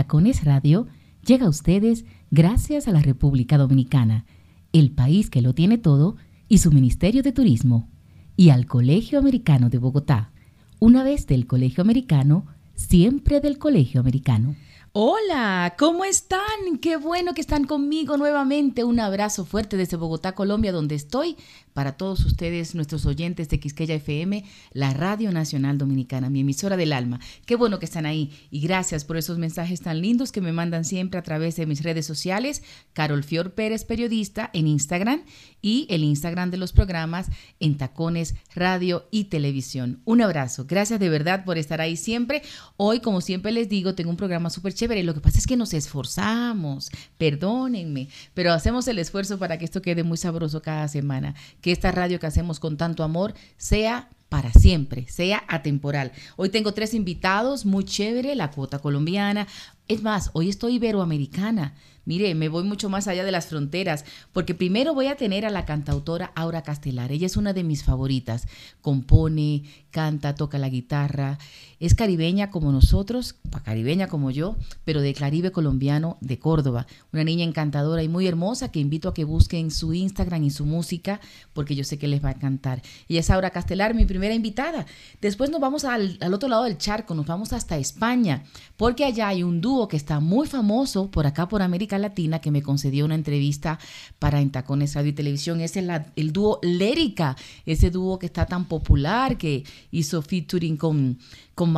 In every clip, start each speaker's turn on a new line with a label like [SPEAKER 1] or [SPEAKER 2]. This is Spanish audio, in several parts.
[SPEAKER 1] Tacones Radio llega a ustedes gracias a la República Dominicana, el país que lo tiene todo, y su Ministerio de Turismo, y al Colegio Americano de Bogotá. Una vez del Colegio Americano, siempre del Colegio Americano.
[SPEAKER 2] Hola, ¿cómo están? Qué bueno que están conmigo nuevamente. Un abrazo fuerte desde Bogotá, Colombia, donde estoy para todos ustedes, nuestros oyentes de Quisqueya FM, la Radio Nacional Dominicana, mi emisora del alma. Qué bueno que están ahí y gracias por esos mensajes tan lindos que me mandan siempre a través de mis redes sociales, Carol Fior Pérez, periodista, en Instagram y el Instagram de los programas en Tacones, Radio y Televisión. Un abrazo, gracias de verdad por estar ahí siempre. Hoy, como siempre les digo, tengo un programa súper chévere. Lo que pasa es que nos esforzamos, perdónenme, pero hacemos el esfuerzo para que esto quede muy sabroso cada semana que esta radio que hacemos con tanto amor sea para siempre, sea atemporal. Hoy tengo tres invitados, muy chévere, la cuota colombiana. Es más, hoy estoy iberoamericana. Mire, me voy mucho más allá de las fronteras, porque primero voy a tener a la cantautora Aura Castelar. Ella es una de mis favoritas. Compone, canta, toca la guitarra. Es caribeña como nosotros, caribeña como yo, pero de Caribe colombiano de Córdoba. Una niña encantadora y muy hermosa que invito a que busquen su Instagram y su música, porque yo sé que les va a encantar. Ella es Aura Castelar, mi primera invitada. Después nos vamos al, al otro lado del charco, nos vamos hasta España, porque allá hay un dúo que está muy famoso por acá, por América Latina que me concedió una entrevista para Entacones Radio y Televisión. Es el, dúo Lérica, ese dúo que está tan popular, que hizo featuring con, con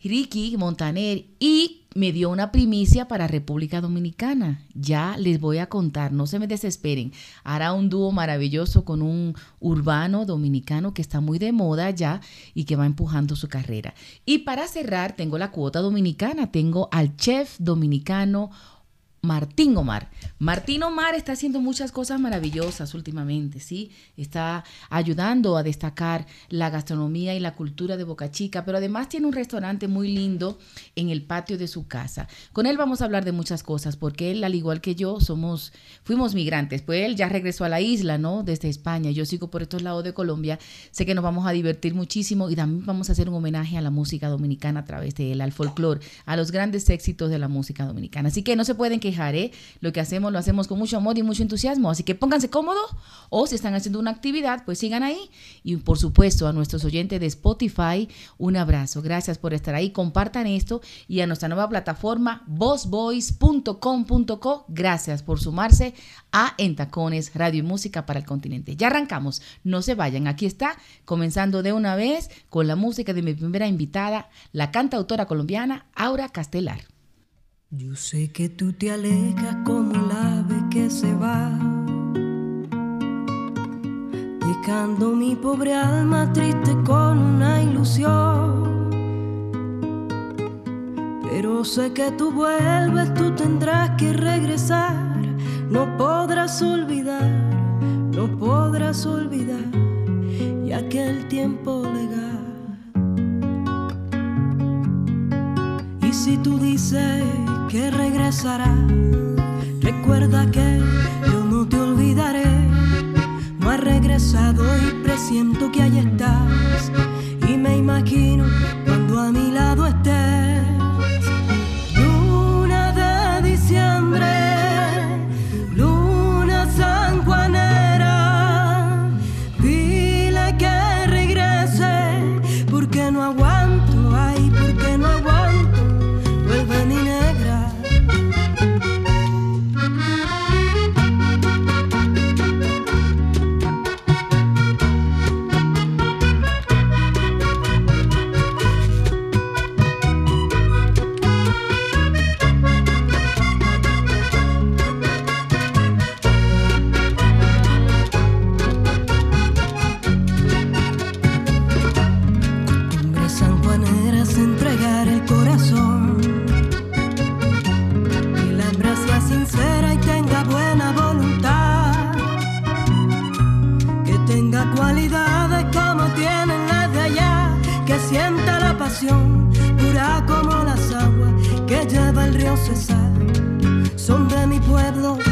[SPEAKER 2] y Ricky Montaner y me dio una primicia para República Dominicana. Ya les voy a contar, no se me desesperen. Hará un dúo maravilloso con un urbano dominicano que está muy de moda ya y que va empujando su carrera. Y para cerrar, tengo la cuota dominicana, tengo al chef dominicano Martín Omar. Martín Omar está haciendo muchas cosas maravillosas últimamente, ¿sí? Está ayudando a destacar la gastronomía y la cultura de Boca Chica, pero además tiene un restaurante muy lindo en el patio de su casa. Con él vamos a hablar de muchas cosas, porque él, al igual que yo, somos, fuimos migrantes. Pues él ya regresó a la isla, ¿no? Desde España. Yo sigo por estos lados de Colombia. Sé que nos vamos a divertir muchísimo y también vamos a hacer un homenaje a la música dominicana a través de él, al folclore, a los grandes éxitos de la música dominicana. Así que no se pueden quejar, ¿eh? Lo que hacemos lo hacemos con mucho amor y mucho entusiasmo. Así que pónganse cómodos o si están haciendo una actividad, pues sigan ahí. Y por supuesto a nuestros oyentes de Spotify, un abrazo. Gracias por estar ahí. Compartan esto y a nuestra nueva plataforma vozvoice.com.co. Gracias por sumarse a Entacones Radio y Música para el Continente. Ya arrancamos. No se vayan. Aquí está, comenzando de una vez con la música de mi primera invitada, la cantautora colombiana Aura Castelar.
[SPEAKER 3] Yo sé que tú te alejas como el ave que se va, dejando mi pobre alma triste con una ilusión. Pero sé que tú vuelves, tú tendrás que regresar, no podrás olvidar, no podrás olvidar, ya que el tiempo legal. Y si tú dices que regresará. Recuerda que yo no te olvidaré. No has regresado y presiento que ahí estás. Y me imagino cuando a mi lado estés. son de mi pueblo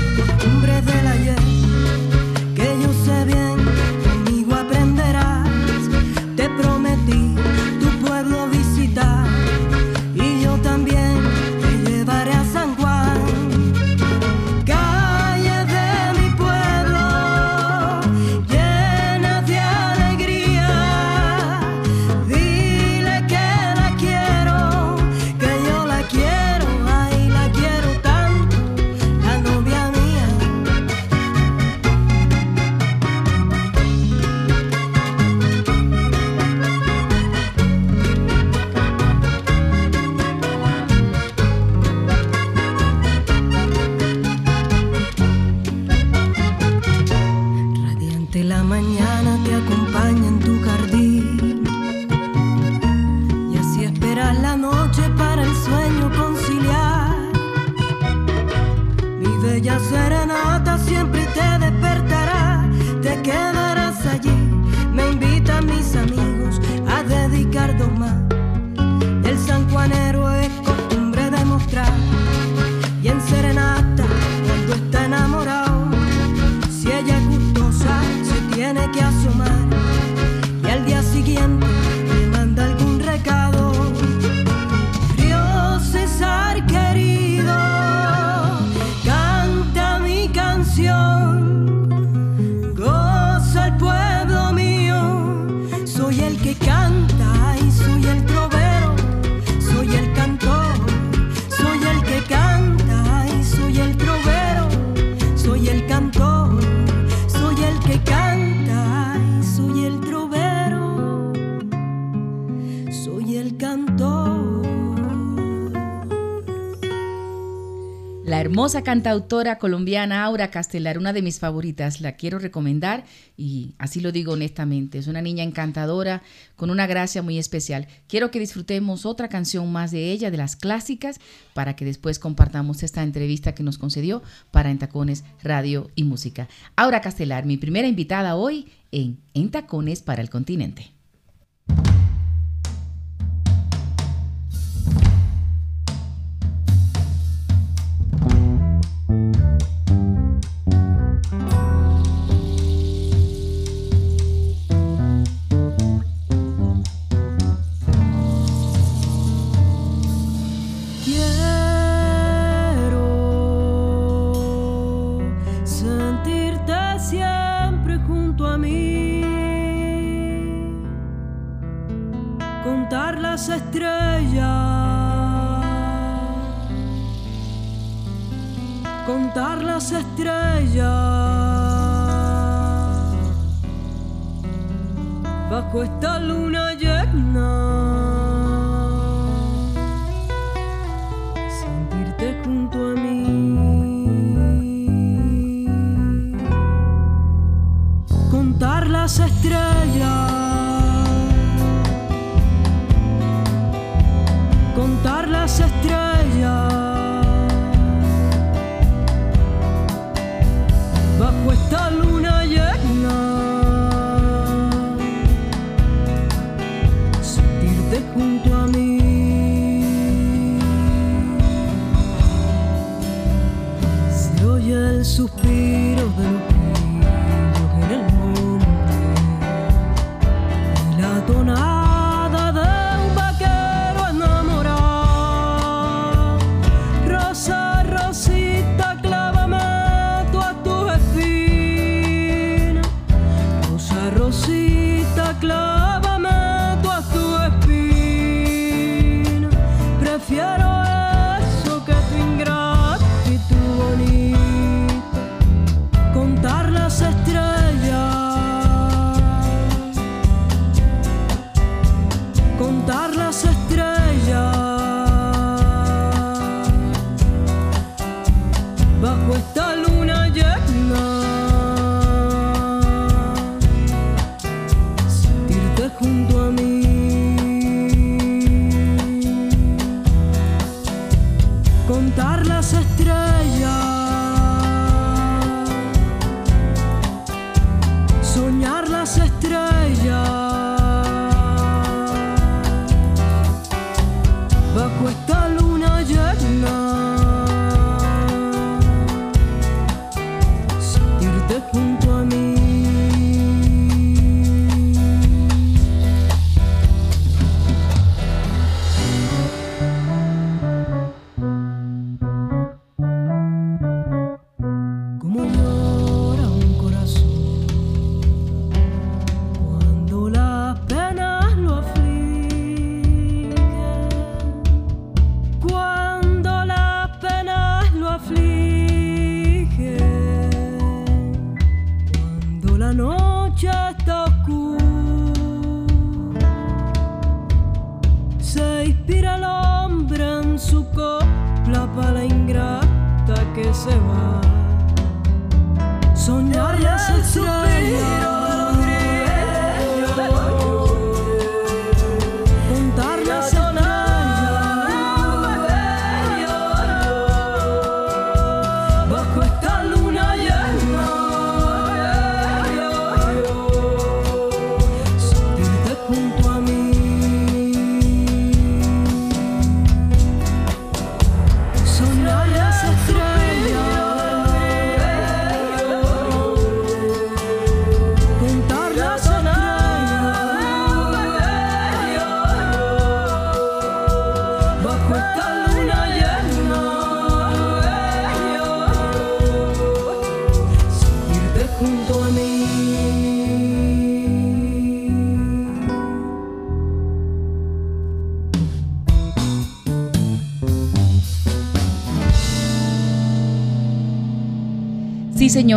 [SPEAKER 2] famosa cantautora colombiana Aura Castelar, una de mis favoritas, la quiero recomendar y así lo digo honestamente, es una niña encantadora con una gracia muy especial. Quiero que disfrutemos otra canción más de ella, de las clásicas, para que después compartamos esta entrevista que nos concedió para Entacones Radio y Música. Aura Castelar, mi primera invitada hoy en Entacones para el Continente.
[SPEAKER 3] contar las estrellas bajo esta luna llena. Sentirte junto a mí. Contar las estrellas.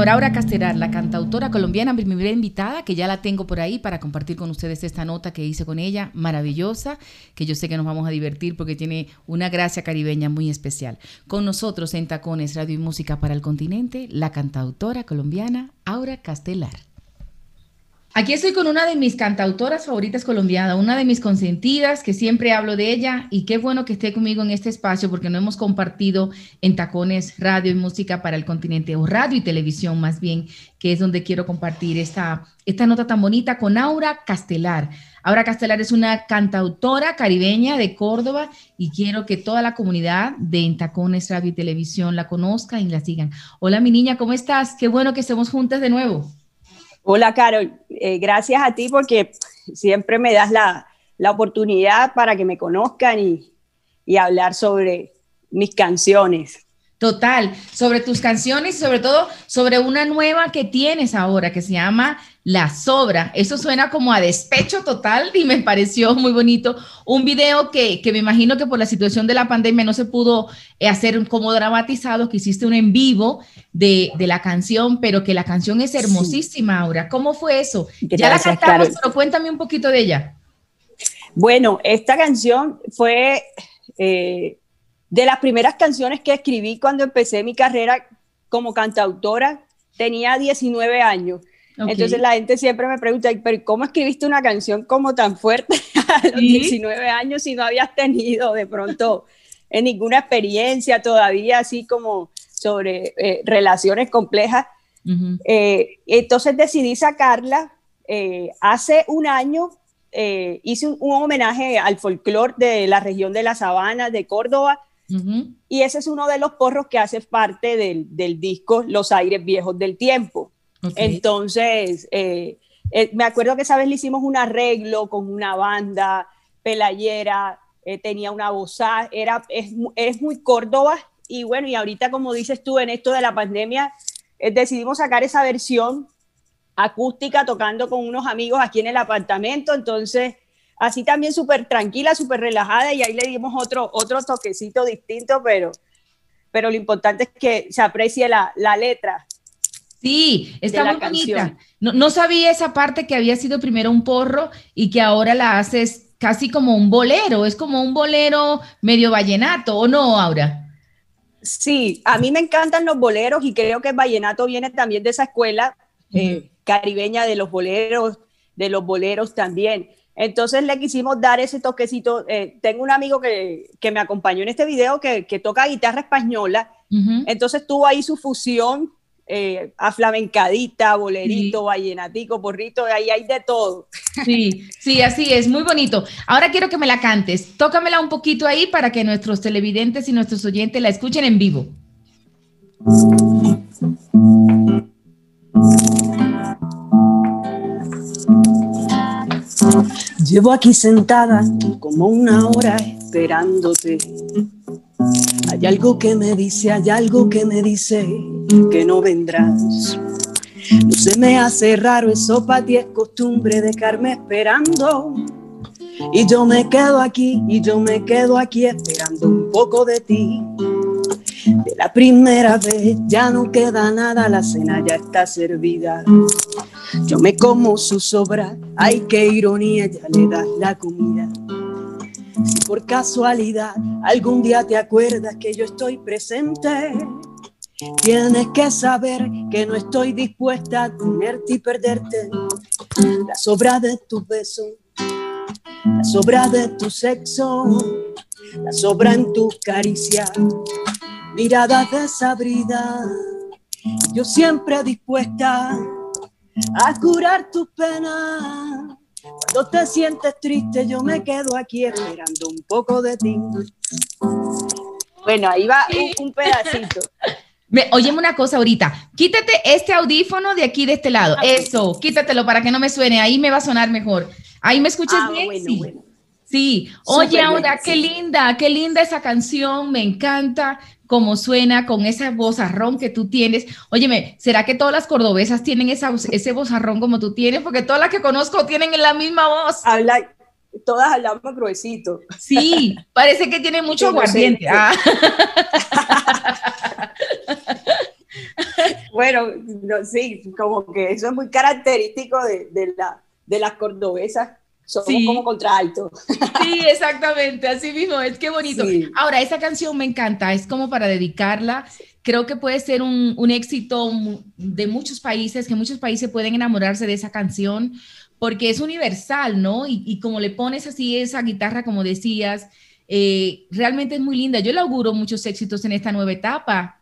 [SPEAKER 2] Sí, señor. Aura Castelar, la cantautora colombiana, mi primera invitada, que ya la tengo por ahí para compartir con ustedes esta nota que hice con ella, maravillosa, que yo sé que nos vamos a divertir porque tiene una gracia caribeña muy especial. Con nosotros en Tacones, Radio y Música para el Continente, la cantautora colombiana Aura Castelar. Aquí estoy con una de mis cantautoras favoritas colombianas, una de mis consentidas, que siempre hablo de ella, y qué bueno que esté conmigo en este espacio porque no hemos compartido en tacones radio y música para el continente, o radio y televisión más bien, que es donde quiero compartir esta, esta nota tan bonita con Aura Castelar. Aura Castelar es una cantautora caribeña de Córdoba y quiero que toda la comunidad de En Tacones Radio y Televisión la conozca y la sigan. Hola mi niña, ¿cómo estás? Qué bueno que estemos juntas de nuevo.
[SPEAKER 4] Hola, Carol. Eh, gracias a ti porque siempre me das la, oportunidad para que me conozcan y, y hablar sobre mis canciones.
[SPEAKER 2] Total, sobre tus canciones y sobre todo sobre una nueva que tienes ahora que se llama La Sobra. Eso suena como a despecho total y me pareció muy bonito. Un video que, me imagino que por la situación de la pandemia no se pudo eh, hacer como dramatizado, que hiciste un en vivo de, la canción, pero que la canción es hermosísima ahora. ¿Cómo fue eso? ya la cantamos, pero cuéntame un poquito de ella.
[SPEAKER 4] Bueno, esta canción fue... Eh, de las primeras canciones que escribí cuando empecé mi carrera como cantautora, tenía 19 años. Entonces la gente siempre me pregunta, pero ¿cómo escribiste una canción como tan fuerte a los 19 años si no habías tenido de pronto en ninguna experiencia todavía así como sobre eh, relaciones complejas? Eh, entonces decidí sacarla. Eh, hace un año hice un, un, homenaje al folclore de la región de la Sabana, de Córdoba, y ese es uno de los porros que hace parte del, del disco Los Aires Viejos del Tiempo. Entonces, eh, eh, me acuerdo que esa vez le hicimos un arreglo con una banda, Pelayera, eh, tenía una voz, era, es, es, muy Córdoba. Y bueno, y ahorita, como dices tú, en esto de la pandemia, decidimos sacar esa versión acústica tocando con unos amigos aquí en el apartamento. Entonces, así también súper tranquila, súper relajada y ahí le dimos otro, otro toquecito distinto, pero, pero lo importante es que se aprecie la, letra.
[SPEAKER 2] Sí, está muy bonita. No, no, sabía esa parte que había sido primero un porro y que ahora la haces casi como un bolero, es como un bolero medio vallenato, ¿o no, Aura?
[SPEAKER 4] Sí, a mí me encantan los boleros y creo que el vallenato viene también de esa escuela eh, caribeña de los boleros, de los boleros también. Entonces le quisimos dar ese toquecito. Eh, tengo un amigo que, me acompañó en este video que, toca guitarra española. Entonces tuvo ahí su fusión eh, a flamencadita, bolerito, vallenatico, porrito, ahí hay de todo.
[SPEAKER 2] Sí, sí, así es, muy bonito. Ahora quiero que me la cantes. Tócamela un poquito ahí para que nuestros televidentes y nuestros oyentes la escuchen en vivo.
[SPEAKER 3] Llevo aquí sentada como una hora esperándote. Hay algo que me dice, hay algo que me dice que no vendrás. No se me hace raro, eso para ti es costumbre dejarme esperando. Y yo me quedo aquí, y yo me quedo aquí esperando un poco de ti. De la primera vez ya no queda nada, la cena ya está servida. Yo me como su sobra, ay qué ironía, ya le das la comida. por casualidad algún día te acuerdas que yo estoy presente. Tienes que saber que no estoy dispuesta a tenerte y perderte. La sobra de tus besos, la sobra de tu sexo, la sobra en tus caricias, miradas desabridas. Yo siempre dispuesta a curar tus penas. Cuando te sientes triste, yo me quedo aquí esperando un poco de ti.
[SPEAKER 4] Bueno, ahí va un, pedacito.
[SPEAKER 2] óyeme una cosa ahorita. Quítate este audífono de aquí, de este lado. Eso, quítatelo para que no me suene. Ahí me va a sonar mejor. Ahí me escuchas ah, bien. sí. Sí, oye, ahora qué linda, qué linda esa canción, me encanta cómo suena con ese vozarrón que tú tienes. Óyeme, ¿será que todas las cordobesas tienen esa, ese vozarrón como tú tienes? Porque todas las que conozco tienen la misma voz.
[SPEAKER 4] Habla, todas hablamos gruesito.
[SPEAKER 2] Sí, parece que tienen mucho aguardiente. Ah.
[SPEAKER 4] bueno, sí, como que eso es muy característico de, de, la, de las cordobesas somos como contralto.
[SPEAKER 2] Sí, exactamente, así mismo, es que bonito. Ahora, esa canción me encanta, es como para dedicarla. Creo que puede ser un, un, éxito de muchos países, que muchos países pueden enamorarse de esa canción, porque es universal, ¿no? Y, y como le pones así esa guitarra, como decías, eh, realmente es muy linda. Yo le auguro muchos éxitos en esta nueva etapa.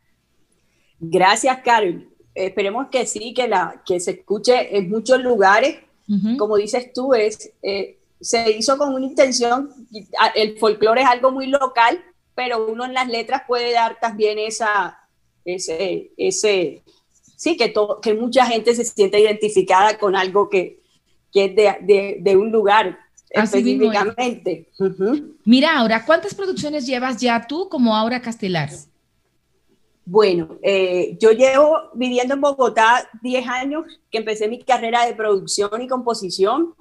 [SPEAKER 4] Gracias, Karen. Esperemos que sí, que, la, que se escuche en muchos lugares como dices tú, es, eh, se hizo con una intención, el folclore es algo muy local, pero uno en las letras puede dar también esa, ese, ese sí, que, que mucha gente se siente identificada con algo que, que es de, de, un lugar específicamente.
[SPEAKER 2] Mira, ahora, ¿cuántas producciones llevas ya tú como Aura Castelar?
[SPEAKER 4] Bueno, eh, yo llevo viviendo en Bogotá 10 años que empecé mi carrera de producción y composición.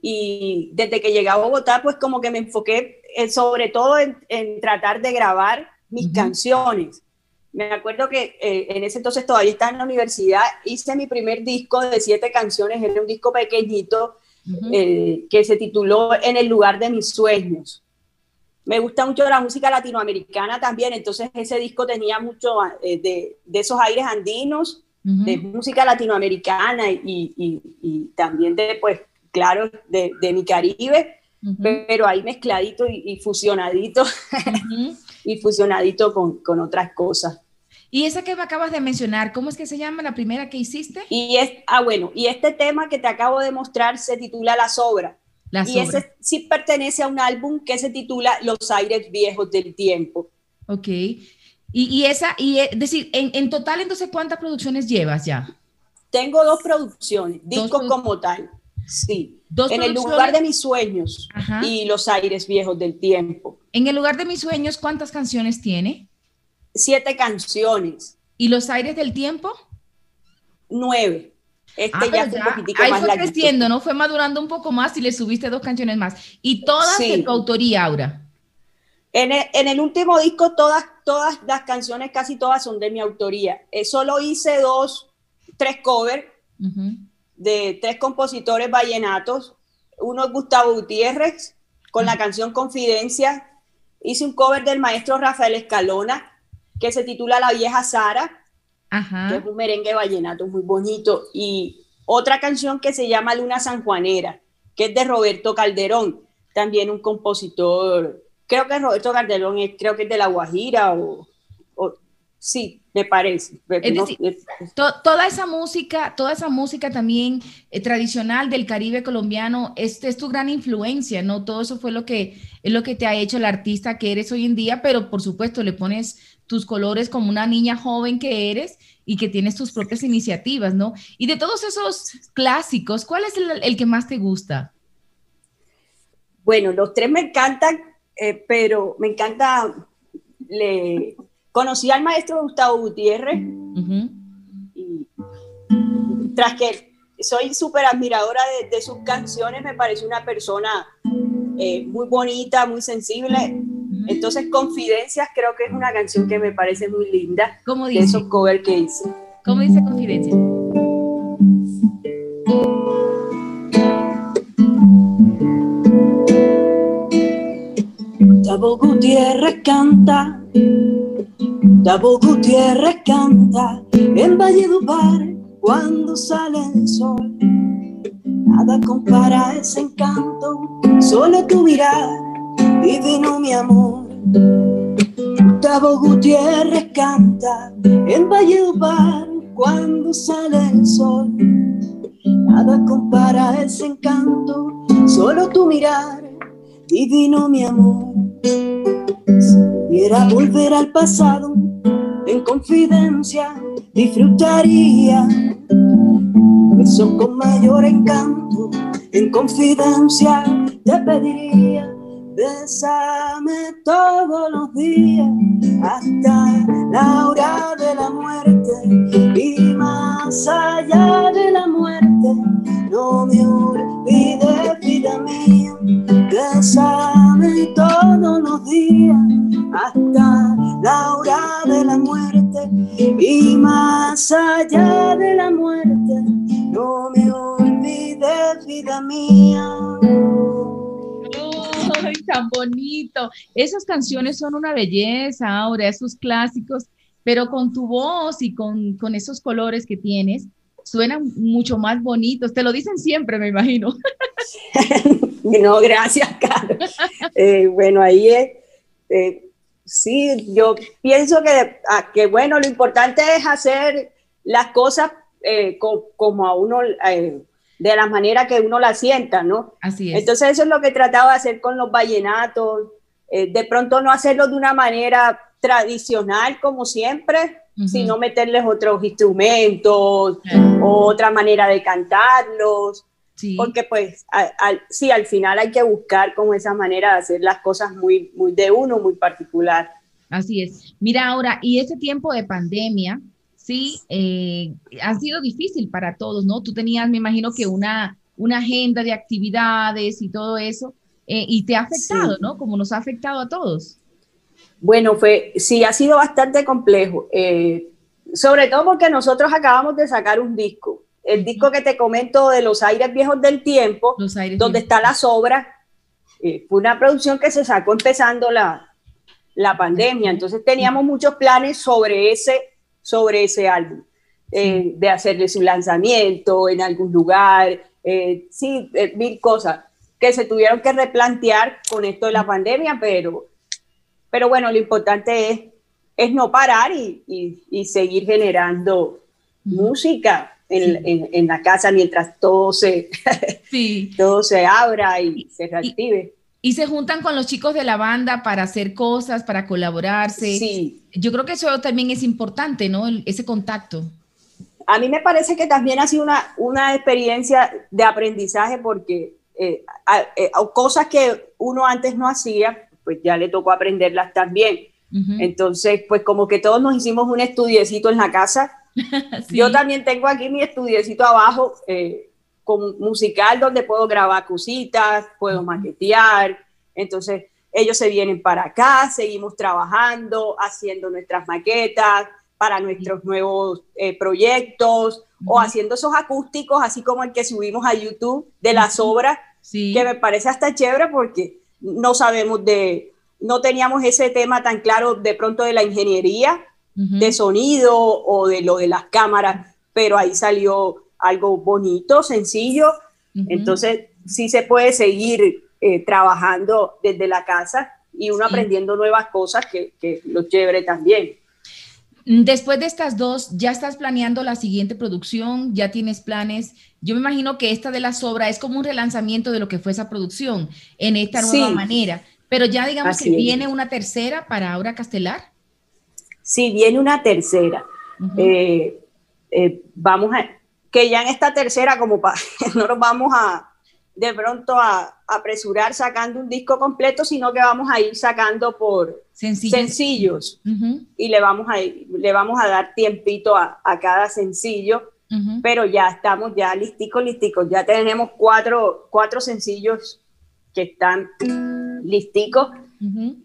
[SPEAKER 4] Y desde que llegué a Bogotá pues como que me enfoqué eh, sobre todo en, tratar de grabar mis canciones. Me acuerdo que eh, en ese entonces todavía estaba en la universidad, hice mi primer disco de siete canciones, era un disco pequeñito que se tituló En el lugar de mis sueños me gusta mucho la música latinoamericana también, entonces ese disco tenía mucho eh, de, de, esos aires andinos, de música latinoamericana y, y, también de, pues, claro, de, de mi Caribe, pero ahí mezcladito y, fusionadito, y fusionadito con, con, otras cosas.
[SPEAKER 2] Y esa que me acabas de mencionar, ¿cómo es que se llama la primera que hiciste?
[SPEAKER 4] Y es, ah, bueno, y este tema que te acabo de mostrar se titula La Sobra y ese sí pertenece a un álbum que se titula Los aires viejos del tiempo.
[SPEAKER 2] Ok. Y, esa, y es decir, en, total entonces, ¿cuántas producciones llevas ya?
[SPEAKER 4] Tengo dos producciones, discos como tal. Sí. ¿Dos en el lugar de mis sueños y Los aires viejos del tiempo.
[SPEAKER 2] En el lugar de mis sueños, ¿cuántas canciones tiene?
[SPEAKER 4] Siete canciones.
[SPEAKER 2] ¿Y Los aires del tiempo?
[SPEAKER 4] Nueve. Este
[SPEAKER 2] ah, ya, ahí fue creciendo, ¿no? Fue madurando un poco más y le subiste dos canciones más. Y todas de tu autoría, Aura.
[SPEAKER 4] En el, en el, último disco, todas, todas las canciones, casi todas son de mi autoría. Eh, solo hice dos, tres covers de tres compositores vallenatos. Uno es Gustavo Gutiérrez, con la canción Confidencia. Hice un cover del maestro Rafael Escalona, que se titula La vieja Sara que es un merengue vallenato muy bonito. Y otra canción que se llama Luna Sanjuanera, que es de Roberto Calderón, también un compositor, creo que Roberto Calderón es, creo que es de La Guajira o, sí, me parece.
[SPEAKER 2] toda esa música, toda esa música también eh, tradicional del Caribe colombiano es, es, tu gran influencia, ¿no? Todo eso fue lo que es lo que te ha hecho el artista que eres hoy en día, pero por supuesto le pones tus colores como una niña joven que eres y que tienes tus propias iniciativas, ¿no? Y de todos esos clásicos, ¿cuál es el, que más te gusta?
[SPEAKER 4] Bueno, los tres me encantan, eh, pero me encanta, le conocí al maestro Gustavo Gutiérrez y tras que soy súper admiradora de, sus canciones, me parece una persona eh, muy bonita, muy sensible entonces, Confidencias creo que es una canción que me parece muy linda.
[SPEAKER 2] ¿Cómo dice?
[SPEAKER 4] De esos covers que hice.
[SPEAKER 2] ¿Cómo dice Confidencias?
[SPEAKER 5] Gutiérrez canta, Gustavo Gutiérrez canta en Valledupar cuando sale el sol. Nada compara ese encanto, solo tu mirar, divino mi amor. Gustavo Gutiérrez canta en Valledupar cuando sale el sol. Nada compara ese encanto, solo tu mirar, divino mi amor. Si pudiera volver al pasado, en confidencia disfrutaría. Eso con mayor encanto, en confidencia te pediría. Bésame todos los días hasta la hora de la muerte y más allá de la muerte. No me olvides, vida mía, bésame todos los días hasta la hora de la muerte y más allá de la muerte. No me olvides, vida mía
[SPEAKER 2] tan bonito. Esas canciones son una belleza, Aura, esos clásicos, pero con tu voz y con, con esos colores que tienes, suenan mucho más bonitos. Te lo dicen siempre, me imagino.
[SPEAKER 4] no, gracias, Carlos. Eh, bueno, ahí es, eh, sí, yo pienso que, ah, que, bueno, lo importante es hacer las cosas eh, como a uno de la manera que uno la sienta, ¿no?
[SPEAKER 2] Así es.
[SPEAKER 4] Entonces eso es lo que he tratado de hacer con los vallenatos, eh, de pronto no hacerlo de una manera tradicional como siempre, sino meterles otros instrumentos, otra manera de cantarlos, porque pues sí, al final hay que buscar como esa manera de hacer las cosas muy, muy de uno, muy particular.
[SPEAKER 2] Así es. Mira ahora, y ese tiempo de pandemia, sí, eh, ha sido difícil para todos, ¿no? Tú tenías, me imagino que una, una agenda de actividades y todo eso, eh, y te ha afectado, ¿no? Como nos ha afectado a todos.
[SPEAKER 4] Bueno, fue, sí, ha sido bastante complejo, eh, sobre todo porque nosotros acabamos de sacar un disco, el disco que te comento de Los Aires Viejos del Tiempo, donde está la sobra, fue una producción que se sacó empezando la, la pandemia, entonces teníamos muchos planes sobre ese sobre ese álbum, eh, de hacerle su lanzamiento en algún lugar, eh, sí, eh, mil cosas que se tuvieron que replantear con esto de la pandemia, pero, pero bueno, lo importante es, es no parar y, y, seguir generando música en, en, la casa mientras todo se, sí. todo se abra y se reactive.
[SPEAKER 2] Y se juntan con los chicos de la banda para hacer cosas, para colaborarse.
[SPEAKER 4] Sí.
[SPEAKER 2] Yo creo que eso también es importante, ¿no? ese contacto.
[SPEAKER 4] A mí me parece que también ha sido una, una experiencia de aprendizaje porque eh, eh, cosas que uno antes no hacía, pues ya le tocó aprenderlas también. Entonces, pues como que todos nos hicimos un estudiecito en la casa. Yo también tengo aquí mi estudiecito abajo. Eh, con musical donde puedo grabar cositas, puedo maquetear. Entonces, ellos se vienen para acá, seguimos trabajando, haciendo nuestras maquetas para nuestros nuevos eh, proyectos o haciendo esos acústicos, así como el que subimos a YouTube de las obras, que me parece hasta chévere porque no sabemos de, no teníamos ese tema tan claro de pronto de la ingeniería, de sonido o de lo de las cámaras, pero ahí salió algo bonito, sencillo. Entonces, sí se puede seguir eh, trabajando desde la casa y uno aprendiendo nuevas cosas que, que lo chévere también.
[SPEAKER 2] Después de estas dos, ¿ya estás planeando la siguiente producción? ¿Ya tienes planes? Yo me imagino que esta de la sobra es como un relanzamiento de lo que fue esa producción en esta nueva manera. Pero ya digamos que viene una tercera para Aura Castelar.
[SPEAKER 4] Sí, viene una tercera. Eh, eh, vamos a, que ya en esta tercera, como para no nos vamos a de pronto a, apresurar sacando un disco completo, sino que vamos a ir sacando por sencillos, y le vamos, a, le vamos a dar tiempito a, cada sencillo, pero ya estamos ya listicos, listicos, ya tenemos cuatro, cuatro sencillos que están listicos.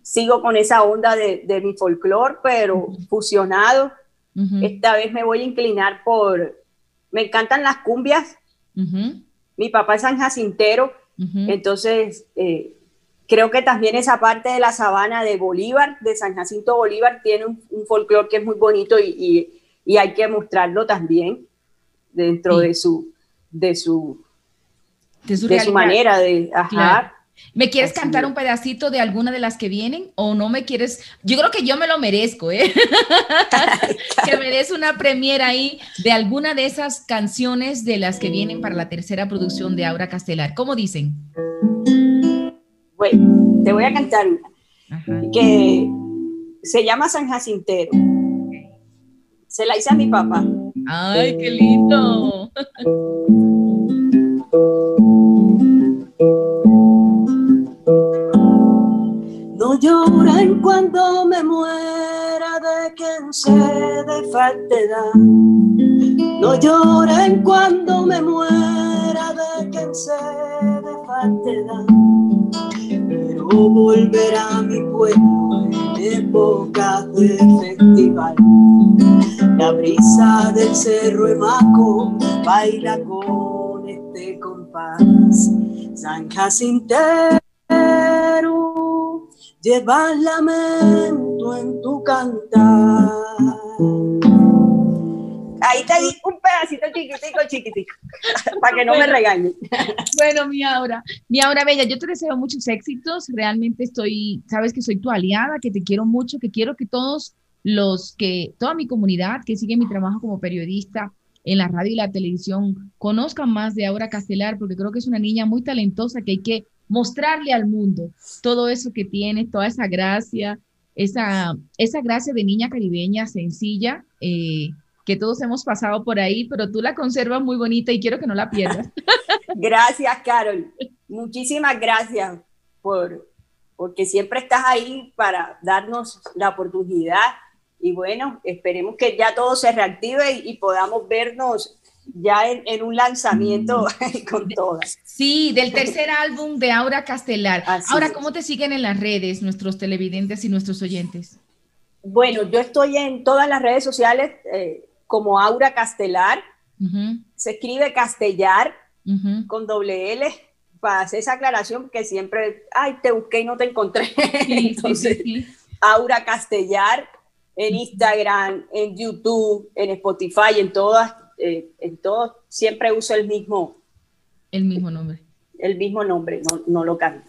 [SPEAKER 4] Sigo con esa onda de, de mi folclore, pero fusionado. Esta vez me voy a inclinar por me encantan las cumbias. Mi papá es San Jacintero, entonces eh, creo que también esa parte de la sabana de Bolívar, de San Jacinto Bolívar, tiene un, folclore que es muy bonito y, hay que mostrarlo también dentro de su de su de su, manera de ajá,
[SPEAKER 2] ¿Me quieres cantar un pedacito de alguna de las que vienen o no me quieres? Yo creo que yo me lo merezco, ¿eh? que me des una premiera ahí de alguna de esas canciones de las que vienen para la tercera producción de Aura Castelar. ¿Cómo dicen?
[SPEAKER 4] Bueno, te voy a cantar una que se llama San Jacintero. Se la hice a mi papá.
[SPEAKER 2] ¡Ay, qué lindo!
[SPEAKER 5] lloren cuando me muera de quien se de faltedad. No lloren cuando me muera de quien se de faltedad. Pero volverá mi pueblo en época de festival. La brisa del cerro Emaco baila con este compás. San Jacintero llevas lamento en tu cantar.
[SPEAKER 4] Ahí te di un pedacito chiquitico, chiquitico, para que no me regañen.
[SPEAKER 2] Bueno, mi Aura, mi Aura Bella, yo te deseo muchos éxitos. Realmente estoy, sabes que soy tu aliada, que te quiero mucho, que quiero que todos los que, toda mi comunidad que sigue mi trabajo como periodista en la radio y la televisión, conozcan más de Aura Castelar, porque creo que es una niña muy talentosa que hay que mostrarle al mundo todo eso que tiene, toda esa gracia, esa, esa gracia de niña caribeña sencilla, eh, que todos hemos pasado por ahí, pero tú la conservas muy bonita y quiero que no la pierdas.
[SPEAKER 4] Gracias, Carol. Muchísimas gracias por, porque siempre estás ahí para darnos la oportunidad y bueno, esperemos que ya todo se reactive y podamos vernos ya en, un lanzamiento mm. con todas.
[SPEAKER 2] Sí, del tercer álbum de Aura Castelar. Ahora, ¿cómo te siguen en las redes nuestros televidentes y nuestros oyentes?
[SPEAKER 4] Bueno, yo estoy en todas las redes sociales eh, como Aura Castelar. Se escribe Castellar con doble L para hacer esa aclaración porque siempre, ay, te busqué y no te encontré. Entonces, Aura Castellar en Instagram, en YouTube, en Spotify, en todas eh, en todo siempre uso el mismo.
[SPEAKER 2] El mismo nombre.
[SPEAKER 4] El mismo nombre, no, no lo cambio.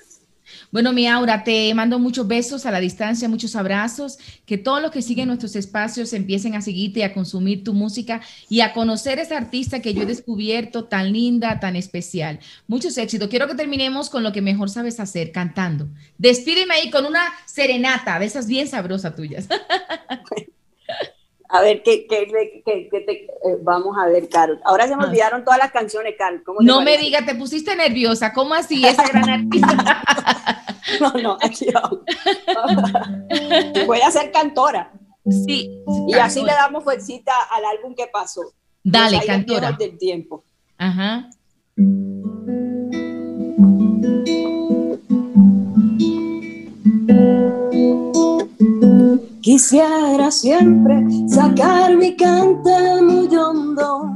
[SPEAKER 2] Bueno, mi Aura, te mando muchos besos a la distancia, muchos abrazos, que todos los que siguen nuestros espacios empiecen a seguirte y a consumir tu música y a conocer esa artista que yo he descubierto tan linda, tan especial. Muchos éxitos. Quiero que terminemos con lo que mejor sabes hacer, cantando. Despídeme ahí con una serenata de esas bien sabrosas tuyas.
[SPEAKER 4] A ver, ¿qué, qué, qué, qué te, eh, vamos a ver, Carol. Ahora se me ah. olvidaron todas las canciones, Carol.
[SPEAKER 2] no me digas, te pusiste nerviosa. ¿Cómo así, esa gran artista?
[SPEAKER 4] no, no, aquí vamos. Voy a ser cantora.
[SPEAKER 2] Sí.
[SPEAKER 4] Y así le damos fuercita al álbum que pasó.
[SPEAKER 2] Dale, cantora.
[SPEAKER 4] Del tiempo.
[SPEAKER 2] Ajá.
[SPEAKER 5] Quisiera siempre sacar mi canto muy hondo,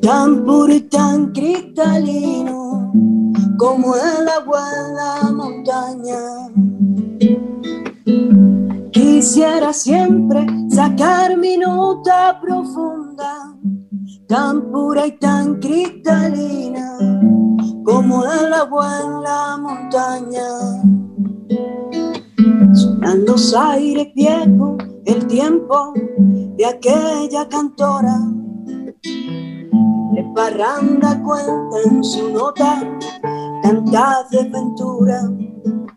[SPEAKER 5] tan puro y tan cristalino como el agua en la montaña. Quisiera siempre sacar mi nota profunda, tan pura y tan cristalina como el agua en la montaña los aires viejos, el tiempo de aquella cantora. De parranda cuenta en su nota cantas de ventura.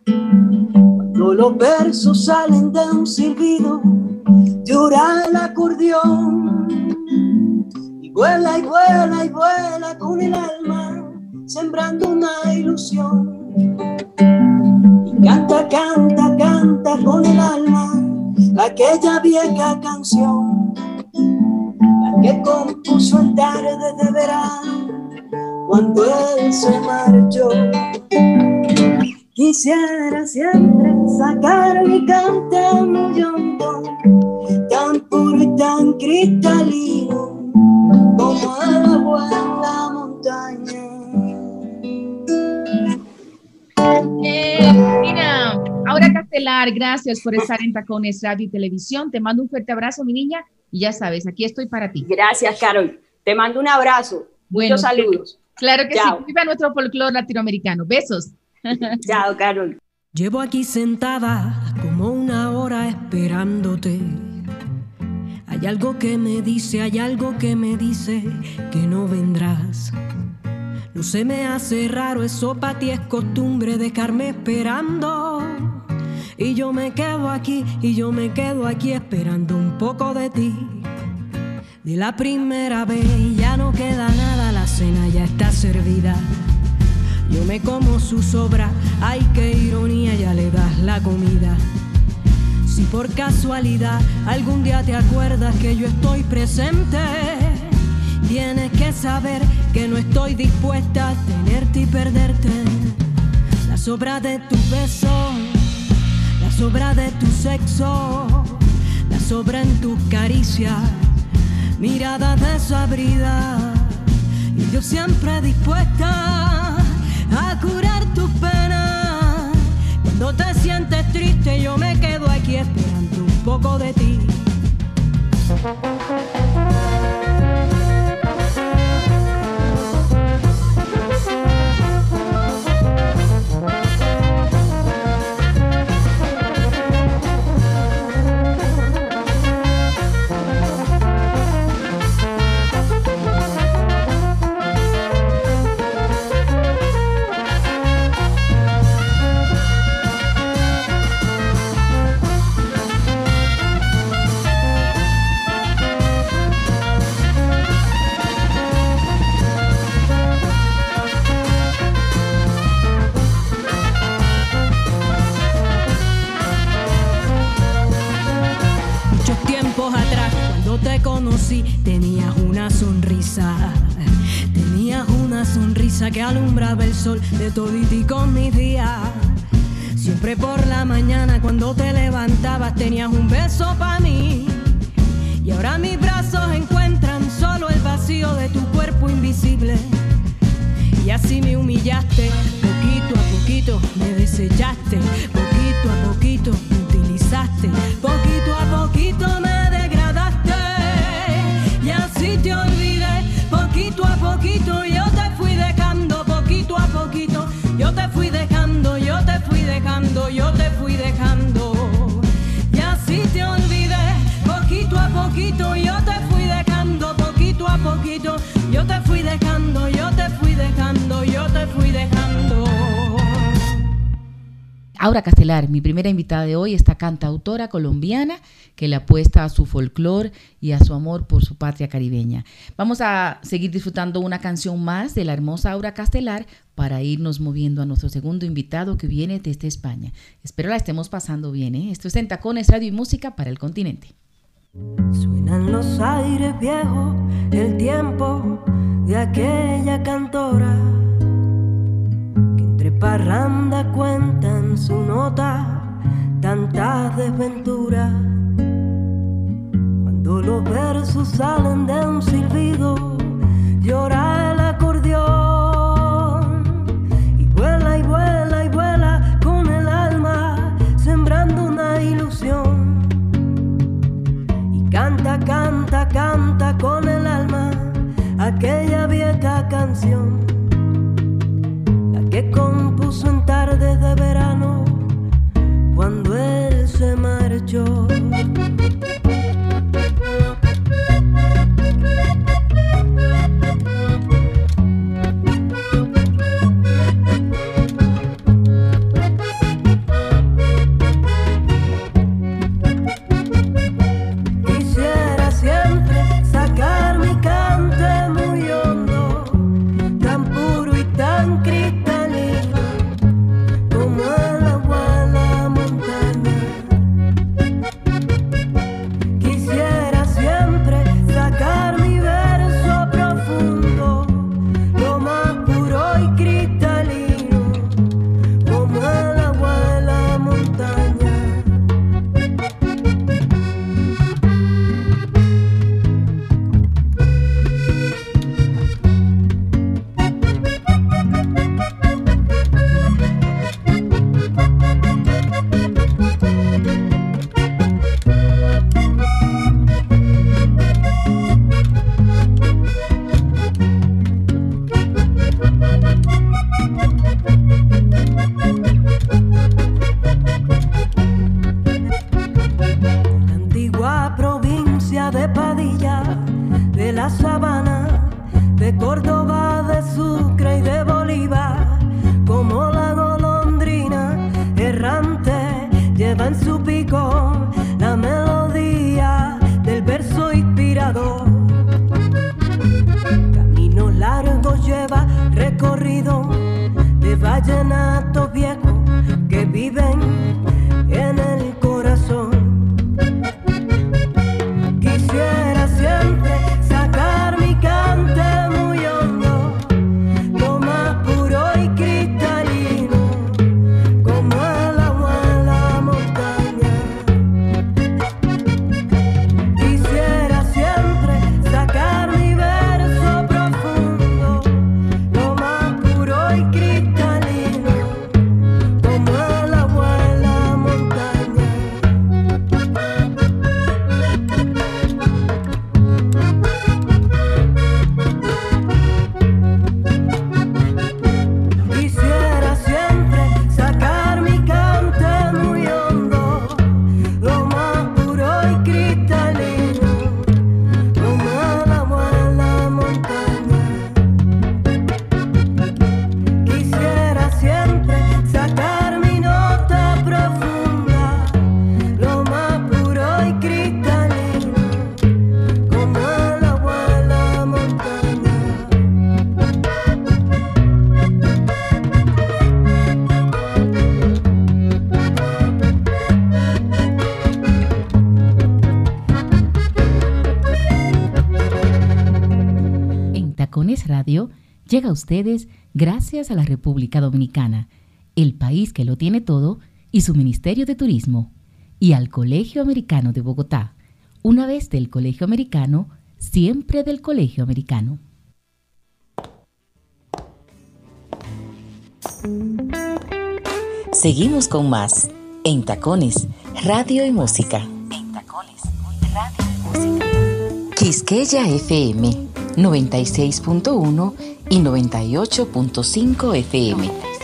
[SPEAKER 5] Cuando los versos salen de un silbido, llora el acordeón. Y vuela y vuela y vuela con el alma, sembrando una ilusión. Canta, canta, canta con el alma aquella vieja canción, la que compuso en tarde de verano cuando él se marchó. Quisiera siempre sacar mi canto muy hondo, tan puro y tan cristalino como el agua en la montaña.
[SPEAKER 2] Eh, Castelar, gracias por estar en Tacones Radio y Televisión. Te mando un fuerte abrazo, mi niña, y ya sabes, aquí estoy para ti.
[SPEAKER 4] Gracias, Carol. Te mando un abrazo. Muchos saludos.
[SPEAKER 2] Claro que sí. Viva nuestro folclore latinoamericano. Besos.
[SPEAKER 4] Chao, Carol.
[SPEAKER 3] Llevo aquí sentada como una hora esperándote. Hay algo que me dice, hay algo que me dice que no vendrás. No se me hace raro, eso para ti es costumbre dejarme esperando. Y yo me quedo aquí, y yo me quedo aquí esperando un poco de ti. De la primera vez ya no queda nada, la cena ya está servida. Yo me como su sobra, ay qué ironía, ya le das la comida. Si por casualidad algún día te acuerdas que yo estoy presente Tienes que saber que no estoy dispuesta a tenerte y perderte. La sobra de tu beso, la sobra de tu sexo, la sobra en tu caricia, mirada desabrida. Y yo siempre dispuesta a curar tu pena. Cuando te sientes triste, yo me quedo aquí esperando un poco de ti. Tenías una sonrisa. Tenías una sonrisa que alumbraba el sol de toditi con mis días. Siempre por la mañana cuando te levantabas tenías un beso para mí. Y ahora mis brazos encuentran solo el vacío de tu cuerpo invisible. Y así me humillaste, poquito a poquito me desechaste, poquito a poquito me utilizaste, poquito a fui dejando, yo te fui dejando, yo te fui dejando. Y así te olvidé, poquito a poquito yo te fui dejando, poquito a poquito yo te fui dejando, yo te fui dejando, yo te fui dejando.
[SPEAKER 2] Aura Castelar, mi primera invitada de hoy, esta cantautora colombiana que le apuesta a su folclor y a su amor por su patria caribeña. Vamos a seguir disfrutando una canción más de la hermosa Aura Castelar para irnos moviendo a nuestro segundo invitado que viene desde España. Espero la estemos pasando bien. ¿eh? Esto es en Tacones Radio y Música para el continente.
[SPEAKER 3] Suenan los aires viejos, el tiempo de aquella cantora parranda cuentan su nota tantas desventuras. Cuando los versos salen de un silbido, llora el acordeón y vuela y vuela y vuela con el alma, sembrando una ilusión. Y canta, canta, canta con el alma aquella vieja canción compuso en tardes de verano cuando él se marchó.
[SPEAKER 1] Llega a ustedes gracias a la República Dominicana, el país que lo tiene todo, y su Ministerio de Turismo, y al Colegio Americano de Bogotá. Una vez del Colegio Americano, siempre del Colegio Americano.
[SPEAKER 6] Seguimos con más en Tacones, Radio y Música. En Tacones, Radio y Música. Quisqueya FM 96.1 y 98.5 FM.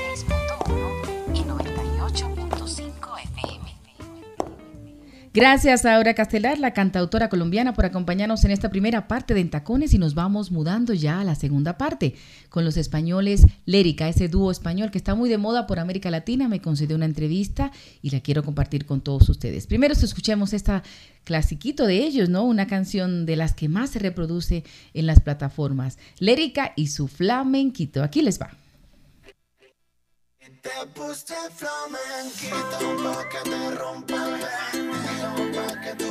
[SPEAKER 2] Gracias a Aura Castelar, la cantautora colombiana, por acompañarnos en esta primera parte de Entacones y nos vamos mudando ya a la segunda parte con los españoles Lérica, ese dúo español que está muy de moda por América Latina. Me concedió una entrevista y la quiero compartir con todos ustedes. Primero escuchemos esta clasiquito de ellos, ¿no? Una canción de las que más se reproduce en las plataformas. Lérica y su flamenquito. Aquí les va. Te puse flamenquito pa' que te rompa el vestido, pa' que tu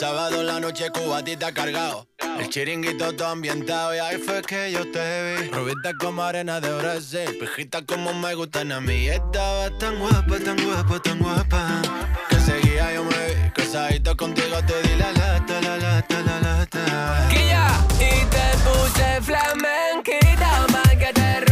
[SPEAKER 7] Sábado la noche cubatita cargado. El chiringuito todo ambientado y ahí fue que yo te vi. Rubita como arena de Brasil, pijita como me gustan a mí. Estaba tan guapa, tan guapa, tan guapa. Que seguía yo me vi, casadito contigo te di la lata, la lata, la lata. y te puse flamenquita pa' que te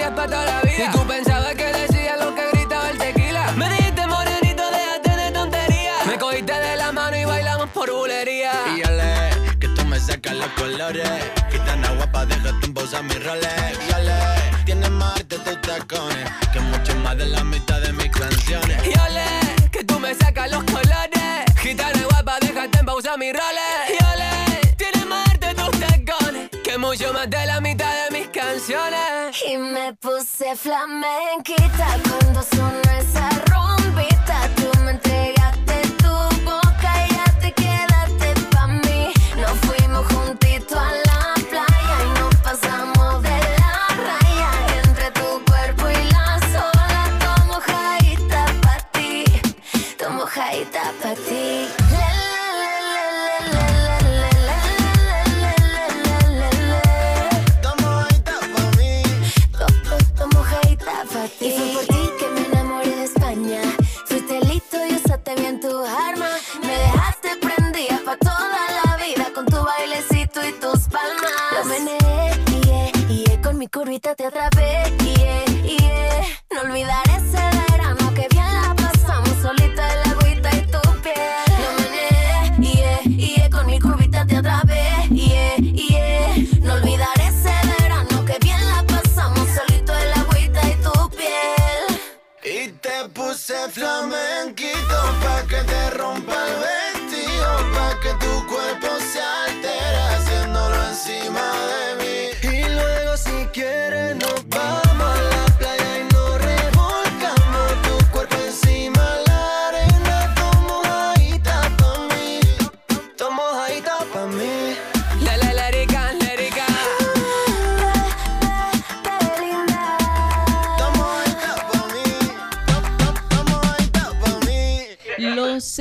[SPEAKER 7] serías para toda la vida. Y tú pensabas que decía lo que gritaba el tequila. Me dijiste morenito, déjate de tontería. Me cogiste de la mano y bailamos por bulería. Y ale, que tú me sacas los colores. Gitana guapa, déjate en pausa mis roles. Y ale, tienes más arte tus tacones. Que mucho más de la mitad de mis canciones. Y ale, que tú me sacas los colores. Gitana guapa, déjate en pausa mi roles. Y ole, tienes más arte tus tacones, que mucho más de la mitad de mis canciones.
[SPEAKER 8] Y me puse flamenquita cuando sonó esa Curvítate te
[SPEAKER 2] vez.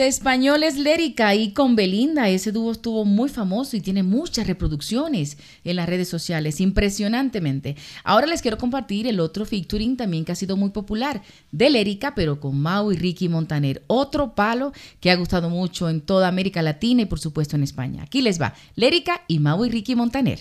[SPEAKER 2] Españoles Lérica y con Belinda, ese dúo estuvo muy famoso y tiene muchas reproducciones en las redes sociales, impresionantemente. Ahora les quiero compartir el otro featuring también que ha sido muy popular, de Lérica, pero con Mau y Ricky Montaner. Otro palo que ha gustado mucho en toda América Latina y por supuesto en España. Aquí les va, Lérica y Mau y Ricky Montaner.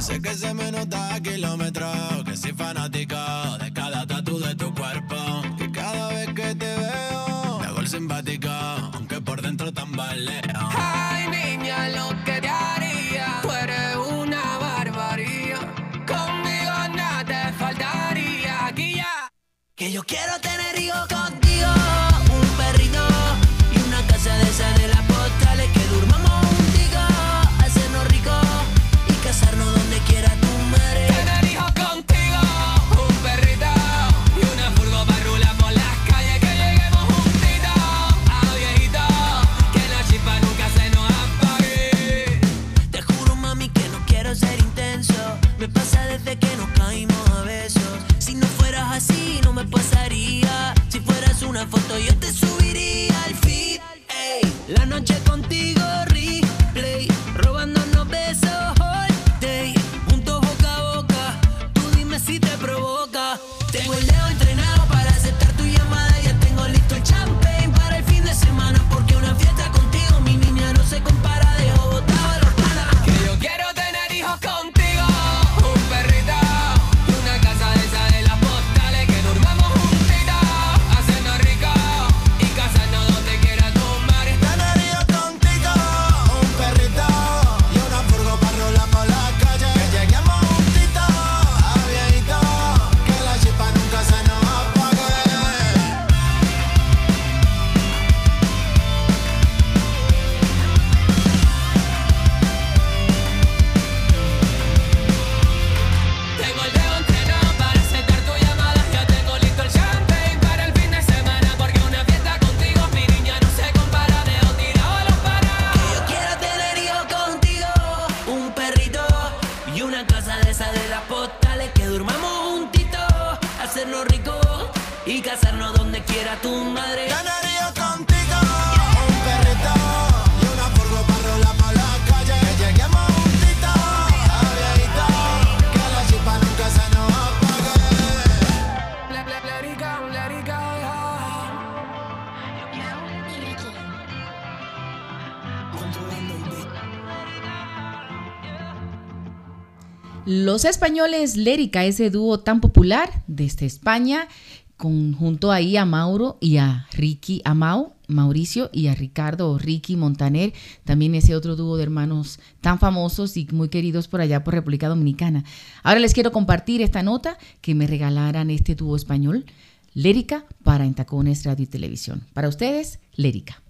[SPEAKER 7] Yo sé que se me nota a kilómetros, que soy fanática de cada tatu de tu cuerpo. Y cada vez que te veo, me hago el simpática, aunque por dentro tambaleo.
[SPEAKER 9] Ay, niña, lo que te haría. Tú eres una barbaría. Conmigo nada te faltaría. Aquí ya.
[SPEAKER 10] Que yo quiero tener hijos contigo,
[SPEAKER 9] la
[SPEAKER 10] noche Los
[SPEAKER 2] españoles Lérica, ese dúo tan popular desde España, con, junto ahí a Mauro y a Ricky, a Mau, Mauricio y a Ricardo o Ricky Montaner, también ese otro dúo de hermanos tan famosos y muy queridos por allá por República Dominicana. Ahora les quiero compartir esta nota que me regalaran este dúo español, Lérica, para En Tacones Radio y Televisión. Para ustedes, Lérica.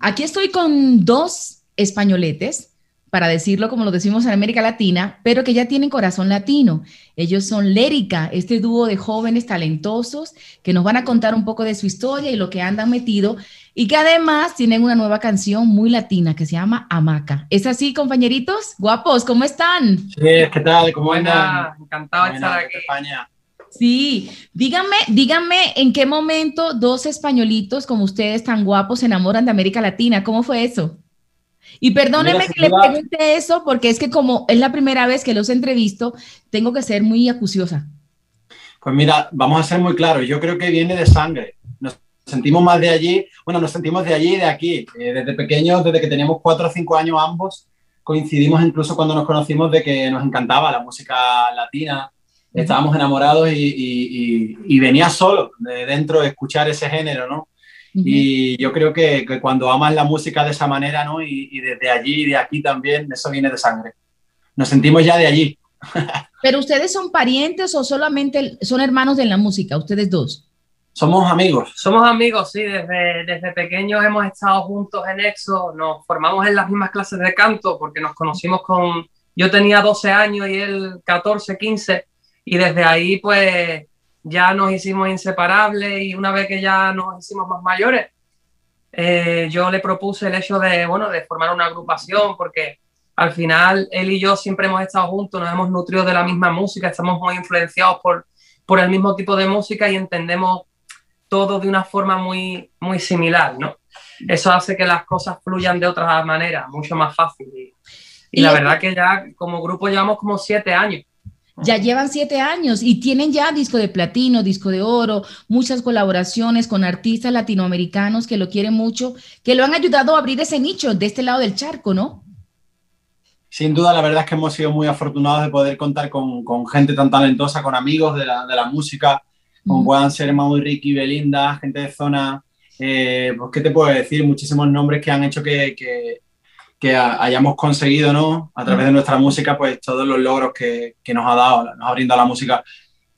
[SPEAKER 2] Aquí estoy con dos españoletes, para decirlo como lo decimos en América Latina, pero que ya tienen corazón latino. Ellos son Lérica, este dúo de jóvenes talentosos que nos van a contar un poco de su historia y lo que andan metido y que además tienen una nueva canción muy latina que se llama Amaca. ¿Es así, compañeritos? Guapos, ¿cómo están?
[SPEAKER 11] Sí, ¿qué tal? ¿Cómo andan?
[SPEAKER 12] Encantado de estar aquí.
[SPEAKER 11] España.
[SPEAKER 2] Sí, díganme, díganme en qué momento dos españolitos como ustedes tan guapos se enamoran de América Latina. ¿Cómo fue eso? Y perdónenme que le pregunte eso porque es que como es la primera vez que los entrevisto, tengo que ser muy acuciosa.
[SPEAKER 11] Pues mira, vamos a ser muy claros. Yo creo que viene de sangre. Nos sentimos más de allí. Bueno, nos sentimos de allí y de aquí. Eh, desde pequeños, desde que teníamos cuatro o cinco años ambos, coincidimos incluso cuando nos conocimos de que nos encantaba la música latina. Estábamos enamorados y, y- y- y venía solo de dentro de escuchar ese género, ¿no? Y yo creo que, que cuando amas la música de esa manera, ¿no? Y, y desde allí y de aquí también, eso viene de sangre. Nos sentimos ya de allí.
[SPEAKER 2] Pero ustedes son parientes o solamente son hermanos de la música, ustedes dos.
[SPEAKER 11] Somos amigos.
[SPEAKER 12] Somos amigos, sí, desde, desde pequeños hemos estado juntos en EXO, nos formamos en las mismas clases de canto porque nos conocimos con, yo tenía 12 años y él 14, 15, y desde ahí pues ya nos hicimos inseparables y una vez que ya nos hicimos más mayores, eh, yo le propuse el hecho de, bueno, de formar una agrupación porque al final él y yo siempre hemos estado juntos, nos hemos nutrido de la misma música, estamos muy influenciados por, por el mismo tipo de música y entendemos todo de una forma muy, muy similar, ¿no? Eso hace que las cosas fluyan de otra manera, mucho más fácil. Y, y
[SPEAKER 2] Y
[SPEAKER 12] la verdad que ya como grupo llevamos como siete años.
[SPEAKER 2] Ya llevan siete años y tienen ya disco de platino, disco de oro, muchas colaboraciones con artistas latinoamericanos que lo quieren mucho, que lo han ayudado a abrir ese nicho de este lado del charco, ¿no?
[SPEAKER 11] Sin duda, la verdad es que hemos sido muy afortunados de poder contar con, con gente tan talentosa, con amigos de la, de la música, como
[SPEAKER 2] Ujú.
[SPEAKER 11] puedan ser Mau y Ricky, Belinda, gente de zona. eh, pues, ¿qué te puedo decir? Muchísimos nombres que han hecho que, que- que ha- hayamos conseguido, ¿no? A través de nuestra música, pues todos los logros que, que nos ha dado, nos ha brindado la música.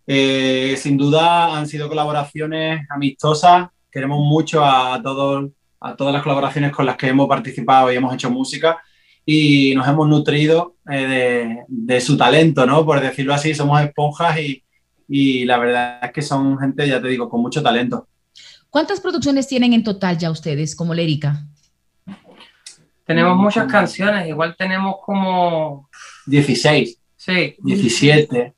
[SPEAKER 11] Eh, sin duda han sido colaboraciones amistosas. Queremos mucho a, todos, a todas las colaboraciones con las que hemos participado y hemos hecho música y nos hemos nutrido eh, de, de su talento, ¿no? Por decirlo así, somos esponjas y, y la verdad es que son gente, ya te digo, con mucho talento.
[SPEAKER 2] ¿Cuántas producciones tienen en total ya ustedes como Lérica?
[SPEAKER 12] Tenemos muchas canciones, igual tenemos como,
[SPEAKER 11] 16,
[SPEAKER 12] sí,
[SPEAKER 11] 17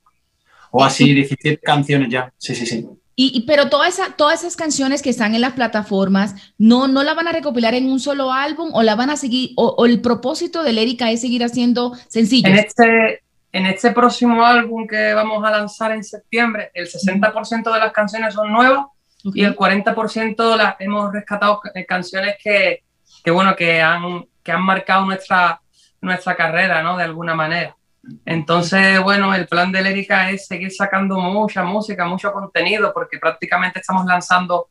[SPEAKER 11] o así, 17 canciones ya. Sí, sí, sí.
[SPEAKER 2] Y, y- pero toda esa, todas esas canciones que están en las plataformas, ¿no, ¿no la van a recopilar en un solo álbum o la van a seguir? O, o el propósito de Lérica es seguir haciendo sencillos?
[SPEAKER 12] En este, en este próximo álbum que vamos a lanzar en septiembre, el 60% de las canciones son nuevas y el 40% las hemos rescatado eh, canciones que, que, bueno, que han, que han marcado nuestra, nuestra carrera, ¿no? De alguna manera. Entonces, bueno, el plan de Lérica es seguir sacando mucha música, mucho contenido, porque prácticamente estamos lanzando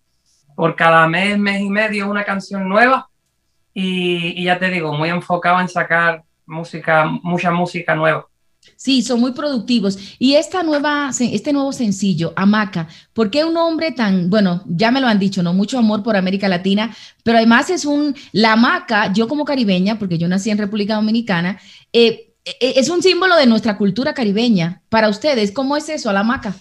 [SPEAKER 12] por cada mes, mes y medio una canción nueva. Y, y ya te digo, muy enfocado en sacar música, mucha música nueva.
[SPEAKER 2] Sí, son muy productivos. Y esta nueva, este nuevo sencillo, Hamaca, ¿por qué un hombre tan, bueno, ya me lo han dicho, ¿no? Mucho amor por América Latina, pero además es un, la hamaca, yo como caribeña, porque yo nací en República Dominicana, eh, eh, es un símbolo de nuestra cultura caribeña. Para ustedes, ¿cómo es eso, la hamaca?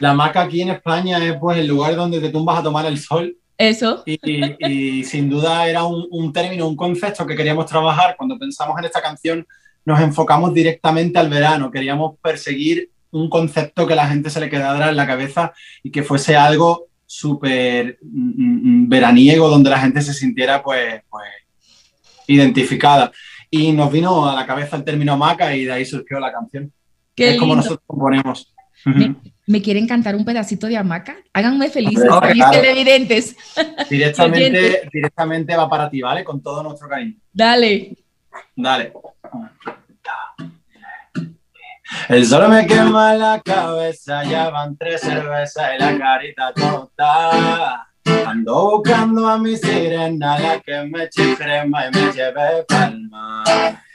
[SPEAKER 11] La hamaca aquí en España es pues el lugar donde te tumbas a tomar el sol
[SPEAKER 2] Eso.
[SPEAKER 11] y, y sin duda era un, un término, un concepto que queríamos trabajar. Cuando pensamos en esta canción nos enfocamos directamente al verano, queríamos perseguir un concepto que a la gente se le quedara en la cabeza y que fuese algo súper mm, mm, veraniego, donde la gente se sintiera pues, pues identificada. Y nos vino a la cabeza el término hamaca y de ahí surgió la canción.
[SPEAKER 2] Qué
[SPEAKER 11] es como
[SPEAKER 2] lindo.
[SPEAKER 11] nosotros componemos.
[SPEAKER 2] ¿Me, me quieren cantar un pedacito de hamaca? Háganme felices,
[SPEAKER 11] Claro,
[SPEAKER 2] mis
[SPEAKER 11] claro.
[SPEAKER 2] televidentes.
[SPEAKER 11] Directamente, directamente va para ti, ¿vale? Con todo nuestro cariño.
[SPEAKER 2] Dale.
[SPEAKER 11] Dale. El sol me quema la cabeza, ya van tres cervezas y la carita tonta. Ando buscando a mi sirena, la que me eche crema y me lleve palma.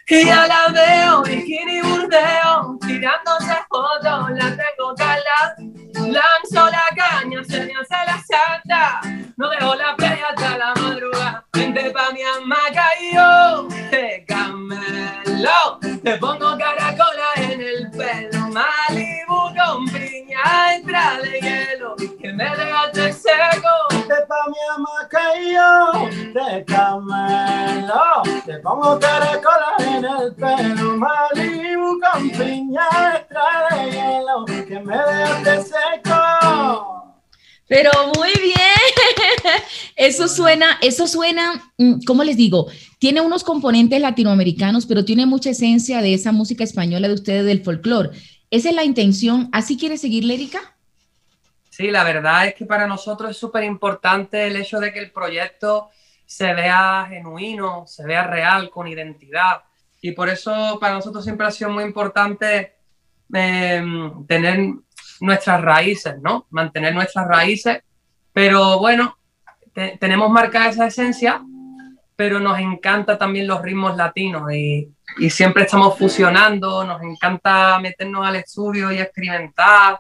[SPEAKER 12] Y ya la veo, bikini burdeo, tirándose fotos, la tengo cala. Lanzo la caña, se me hace la santa. No dejo la playa hasta la madrugada. Vente pa' mi hamaca y yo te camelo. Te pongo caracola me dejaste seco.
[SPEAKER 11] Te pa' mi te camelo. Te pongo caracola en el pelo, Malibu con piña extra de hielo, que me dejaste seco.
[SPEAKER 2] Pero muy bien. Eso suena, eso suena, mm, ¿cómo les digo? Tiene unos componentes latinoamericanos, pero tiene mucha esencia de esa música española de ustedes del folclore. Esa es la intención. ¿Así quiere seguir Lérica?
[SPEAKER 12] Sí, la verdad es que para nosotros es súper importante el hecho de que el proyecto se vea genuino, se vea real, con identidad. Y por eso para nosotros siempre ha sido muy importante eh, tener nuestras raíces, ¿no? Mantener nuestras raíces. Pero bueno, te- tenemos marcada esa esencia, pero nos encanta también los ritmos latinos y siempre estamos fusionando, nos encanta meternos al estudio y experimentar.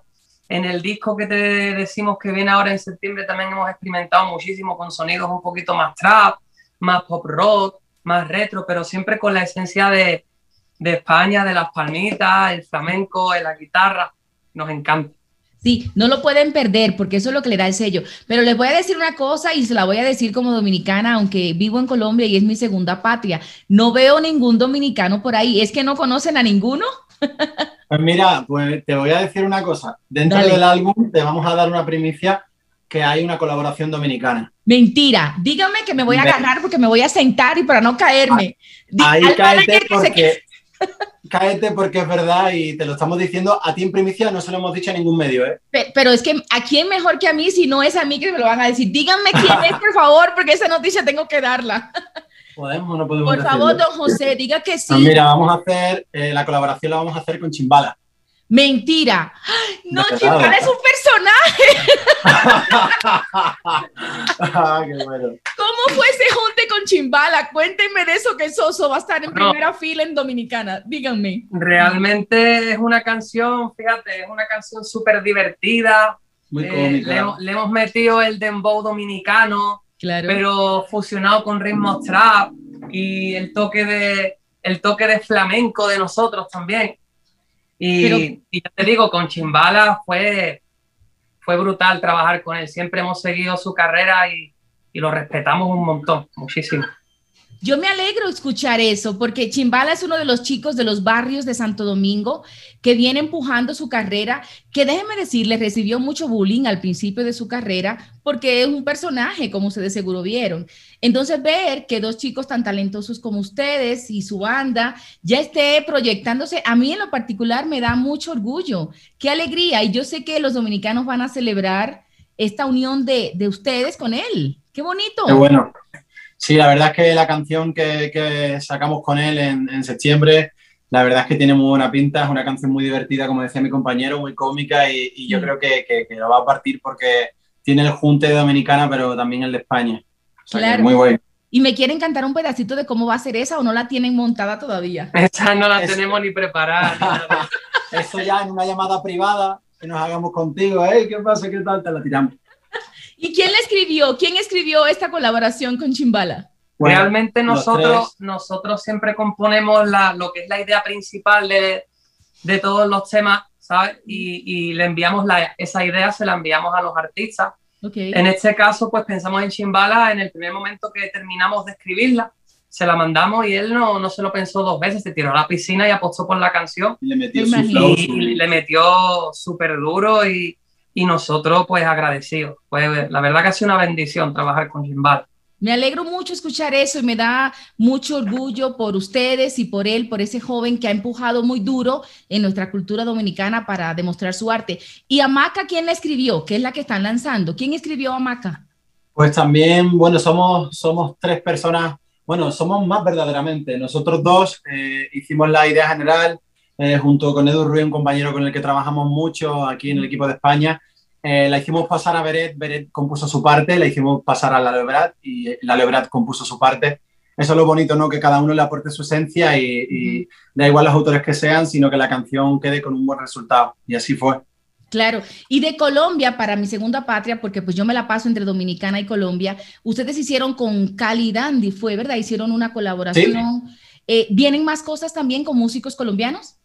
[SPEAKER 12] En el disco que te decimos que viene ahora en septiembre también hemos experimentado muchísimo con sonidos un poquito más trap, más pop rock, más retro, pero siempre con la esencia de, España, de las palmitas, el flamenco, de la guitarra. Nos encanta.
[SPEAKER 2] Sí, no lo pueden perder porque eso es lo que le da el sello. Pero les voy a decir una cosa y se la voy a decir como dominicana, aunque vivo en Colombia y es mi segunda patria. No veo ningún dominicano por ahí. ¿Es que no conocen a ninguno?
[SPEAKER 11] Pues mira, pues te voy a decir una cosa. Dentro
[SPEAKER 2] Dale.
[SPEAKER 11] del álbum te vamos a dar una primicia que hay una colaboración dominicana.
[SPEAKER 2] Mentira. Dígame que me voy a agarrar porque me voy a sentar y para no caerme.
[SPEAKER 11] Ahí
[SPEAKER 2] al
[SPEAKER 11] cáete
[SPEAKER 2] manager que se
[SPEAKER 11] porque, cáete porque es verdad y te lo estamos diciendo a ti en primicia, no se lo hemos dicho a ningún medio, ¿eh?
[SPEAKER 2] Pe- Pero es que a quién mejor que a mí si no es a mí que me lo van a decir. Díganme quién es, por favor, porque esa noticia tengo que darla.
[SPEAKER 11] ¿Podemos o no podemos
[SPEAKER 2] Por favor,
[SPEAKER 11] decirlo?
[SPEAKER 2] don José, diga que sí.
[SPEAKER 11] Pues mira, vamos a hacer, eh, la colaboración la vamos a hacer con Chimbala.
[SPEAKER 2] Mentira. ¡Ay, No, Chimbala es un personaje.
[SPEAKER 11] Ah, qué bueno.
[SPEAKER 2] ¿Cómo fue ese junte con Chimbala? Cuéntenme de eso que Soso va a estar en
[SPEAKER 12] No.
[SPEAKER 2] primera fila en Dominicana. Díganme.
[SPEAKER 12] Realmente es una canción, fíjate, es una canción súper divertida.
[SPEAKER 11] Muy
[SPEAKER 12] Eh,
[SPEAKER 11] cómica.
[SPEAKER 12] le, le hemos metido el dembow dominicano,
[SPEAKER 2] Claro.
[SPEAKER 12] pero fusionado con ritmos trap y el toque de, el toque de flamenco de nosotros también. Y,
[SPEAKER 2] Pero-
[SPEAKER 12] y ya te digo, con Chimbala fue, fue brutal trabajar con él. Siempre hemos seguido su carrera y, y lo respetamos un montón, muchísimo.
[SPEAKER 2] Yo me alegro escuchar eso, porque Chimbala es uno de los chicos de los barrios de Santo Domingo que viene empujando su carrera, que déjenme decirles, recibió mucho bullying al principio de su carrera, porque es un personaje, como ustedes seguro vieron. Entonces, ver que dos chicos tan talentosos como ustedes y su banda ya esté proyectándose, a mí en lo particular me da mucho orgullo, qué alegría, y yo sé que los dominicanos van a celebrar esta unión de, de ustedes con él. Qué bonito.
[SPEAKER 11] Qué bueno. Sí, la verdad es que la canción que, que sacamos con él en, en septiembre, la verdad es que tiene muy buena pinta, es una canción muy divertida, como decía mi compañero, muy cómica y, y yo
[SPEAKER 2] Mm.
[SPEAKER 11] creo que, que- que lo va a partir porque tiene el junte de Dominicana, pero también el de España. O sea, que
[SPEAKER 2] Claro.
[SPEAKER 11] muy bueno.
[SPEAKER 2] Y me quieren cantar un pedacito de cómo va a ser esa o no la tienen montada todavía.
[SPEAKER 12] Esa no la tenemos ni preparada. nada.
[SPEAKER 11] Eso ya en una llamada privada que nos hagamos contigo, ¿eh? ¿Qué pasa? ¿Qué tal? Te la tiramos.
[SPEAKER 2] ¿Y quién la escribió? ¿Quién escribió esta colaboración con Chimbala?
[SPEAKER 11] Bueno,
[SPEAKER 12] Realmente nosotros, nosotros siempre componemos la, lo que es la idea principal de, de todos los temas, ¿sabes? Y, y le enviamos la, esa idea, se la enviamos a los artistas.
[SPEAKER 2] Ok.
[SPEAKER 12] En este caso, pues pensamos en Chimbala en el primer momento que terminamos de escribirla, se la mandamos y él no, no se lo pensó dos veces, se tiró a la piscina y apostó por la canción
[SPEAKER 11] Y le metió
[SPEAKER 2] Me
[SPEAKER 11] su flow,
[SPEAKER 12] y,
[SPEAKER 11] su-
[SPEAKER 12] y le metió súper duro y, y nosotros pues agradecidos. Pues la verdad que ha sido una bendición trabajar con Chimbala.
[SPEAKER 2] Me alegro mucho escuchar eso y me da mucho orgullo por ustedes y por él, por ese joven que ha empujado muy duro en nuestra cultura dominicana para demostrar su arte. ¿Y Amaca quién la escribió? ¿Qué es la que están lanzando? ¿Quién escribió Amaca?
[SPEAKER 11] Pues también, bueno, somos, somos tres personas, bueno, somos más verdaderamente. Nosotros dos eh, hicimos la idea general eh, junto con Edu Ruiz, un compañero con el que trabajamos mucho aquí en el equipo de España. Eh, la hicimos pasar a Beret, Beret compuso su parte, la hicimos pasar a la Lebrat y la Lebrat compuso su parte. Eso es lo bonito, ¿no? Que cada uno le aporte su esencia y, y da igual los autores que sean, sino que la canción quede con un buen resultado. Y así fue.
[SPEAKER 2] Claro, y de Colombia, para mi segunda patria, porque pues yo me la paso entre Dominicana y Colombia, ustedes hicieron con Cali Dandy, fue verdad, hicieron una colaboración. Eh, ¿Vienen más cosas también con músicos colombianos?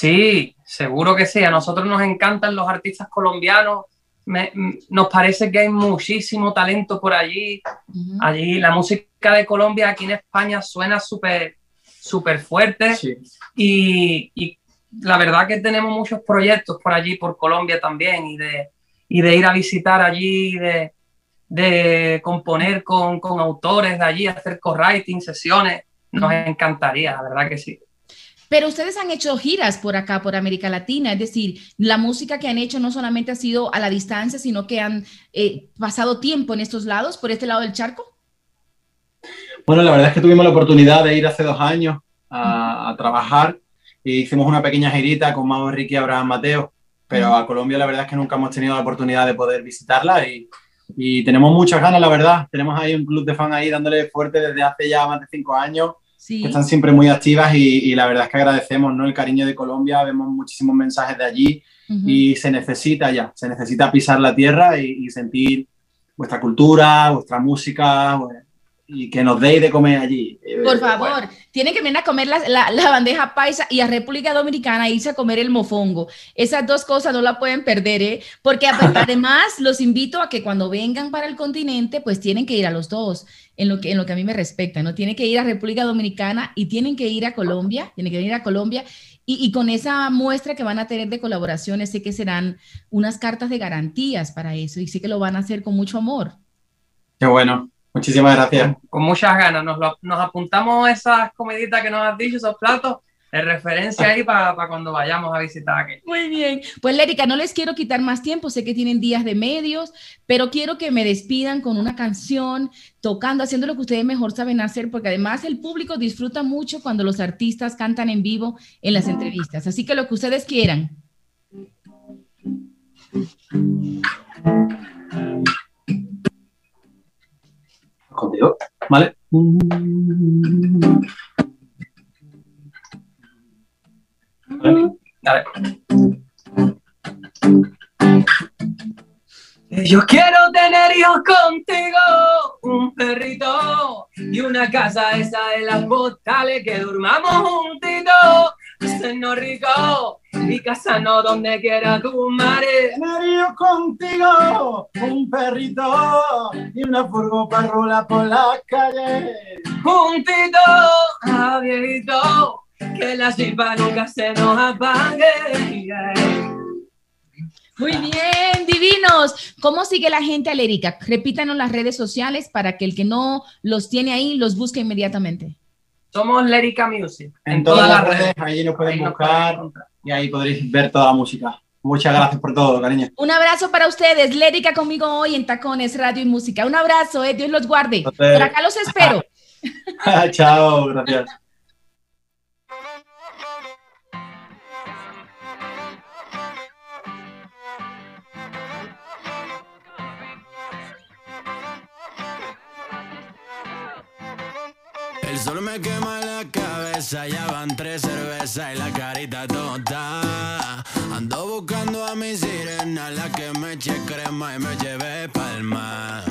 [SPEAKER 12] Sí, seguro que sí. A nosotros nos encantan los artistas colombianos. Me- nos parece que hay muchísimo talento por allí. Allí la música de Colombia aquí en España suena súper súper fuerte
[SPEAKER 11] Sí.
[SPEAKER 12] y, y la verdad que tenemos muchos proyectos por allí, por Colombia también y de, y de ir a visitar allí, de, de componer con, con autores de allí, hacer co-writing, sesiones. Nos encantaría, la verdad que sí.
[SPEAKER 2] Pero ustedes han hecho giras por acá, por América Latina, es decir, la música que han hecho no solamente ha sido a la distancia, sino que han eh, pasado tiempo en estos lados, por este lado del charco.
[SPEAKER 11] Bueno, la verdad es que tuvimos la oportunidad de ir hace dos años a, a trabajar. Y hicimos una pequeña girita con Mau Enrique y Abraham Mateo, pero a Colombia la verdad es que nunca hemos tenido la oportunidad de poder visitarla y, y tenemos muchas ganas, la verdad. Tenemos ahí un club de fan ahí dándole fuerte desde hace ya más de cinco años,
[SPEAKER 2] Sí.
[SPEAKER 11] que están siempre muy activas y, y la verdad es que agradecemos ¿no? el cariño de Colombia, vemos muchísimos mensajes de allí y se necesita ya, se necesita pisar la tierra y, y sentir vuestra cultura, vuestra música. Y que nos deis de comer allí. Eh,
[SPEAKER 2] Por
[SPEAKER 11] bueno,
[SPEAKER 2] favor, tienen que venir a comer la, la- la bandeja paisa y a República Dominicana e irse a comer el mofongo. Esas dos cosas no la pueden perder, ¿eh? Porque ap- además los invito a que cuando vengan para el continente, pues tienen que ir a los dos, en lo que, en lo que a mí me respecta, ¿no? Tienen que ir a República Dominicana y tienen que ir a Colombia, tienen que ir a Colombia. Y, y con esa muestra que van a tener de colaboraciones, sé que serán unas cartas de garantías para eso y sé que lo van a hacer con mucho amor.
[SPEAKER 11] Qué bueno. Muchísimas gracias.
[SPEAKER 12] Con muchas ganas. Nos, lo- nos apuntamos esas comiditas que nos has dicho, esos platos, de referencia ahí para cuando vayamos a visitar aquí.
[SPEAKER 2] Muy bien. Pues Lérica, no les quiero quitar más tiempo, sé que tienen días de medios, pero quiero que me despidan con una canción, tocando, haciendo lo que ustedes mejor saben hacer, porque además el público disfruta mucho cuando los artistas cantan en vivo en las entrevistas. Así que lo que ustedes quieran.
[SPEAKER 11] Contigo. ¿Vale? Vale.
[SPEAKER 12] Yo quiero tener hijos contigo, un perrito y una casa esa de las postales que durmamos juntitos, hacernos rico y casarnos donde quiera tu madre.
[SPEAKER 11] Tener yo contigo un perrito y una furgo para rolar por la calle.
[SPEAKER 12] Juntito a viejito, que la chispa nunca se nos apague.
[SPEAKER 2] Muy bien, divinos. ¿Cómo sigue la gente a Lérica? Repítanos las redes sociales para que el que no los tiene ahí los busque inmediatamente.
[SPEAKER 12] Somos Lérica Music.
[SPEAKER 11] En todas las redes, ahí nos pueden buscar y ahí podréis ver toda la música. Muchas gracias por todo, cariño.
[SPEAKER 2] Un abrazo para ustedes. Lérica conmigo hoy en Tacones, Radio y Música. Un abrazo, eh. Dios los guarde. Por acá los espero.
[SPEAKER 11] Chao, gracias.
[SPEAKER 7] El sol me quema la ya van tres cervezas y la carita tonta. Ando buscando a mi sirena, la que me eche crema y me lleve palma.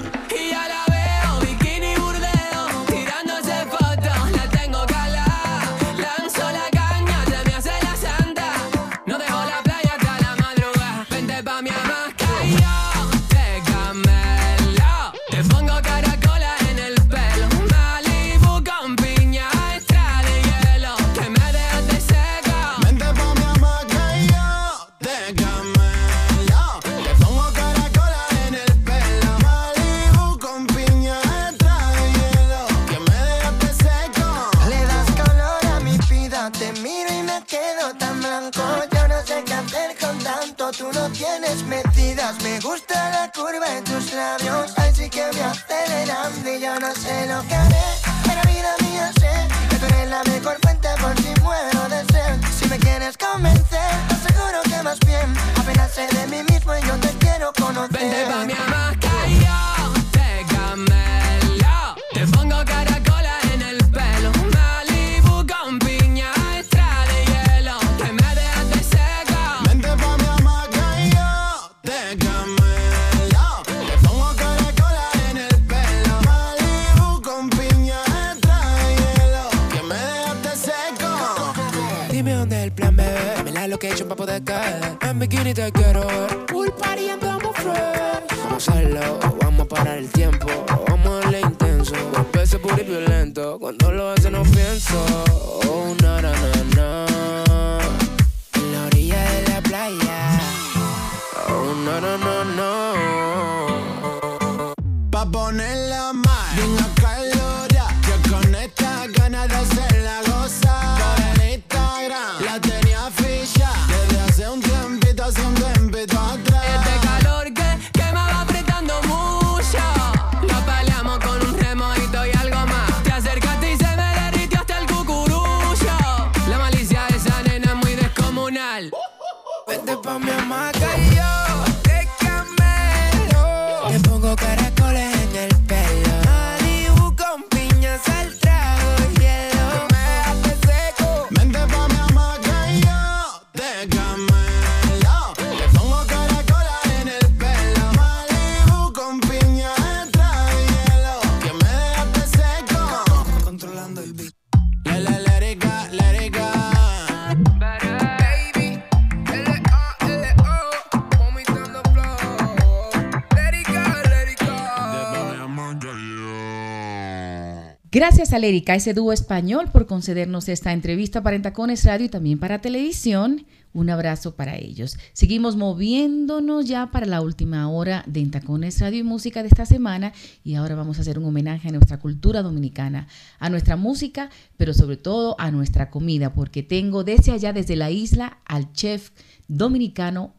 [SPEAKER 2] Gracias ese dúo español, por concedernos esta entrevista para Entacones Radio y también para televisión. Un abrazo para ellos. Seguimos moviéndonos ya para la última hora de Entacones Radio y Música de esta semana y ahora vamos a hacer un homenaje a nuestra cultura dominicana, a nuestra música, pero sobre todo a nuestra comida, porque tengo desde allá, desde la isla, al chef dominicano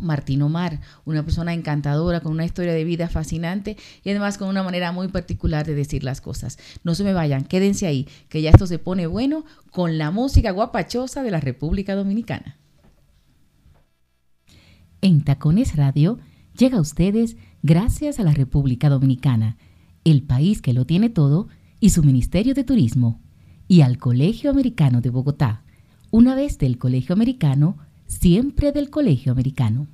[SPEAKER 2] Martín Omar, una persona encantadora, con una historia de vida fascinante y además con una manera muy particular de decir las cosas. No se me vayan, quédense ahí, que ya esto se pone bueno con la música guapachosa de la República Dominicana.
[SPEAKER 1] En Tacones Radio llega a ustedes gracias a la República Dominicana, el país que lo tiene todo, y su Ministerio de Turismo, y al Colegio Americano de Bogotá. Una vez del Colegio Americano, siempre del Colegio Americano.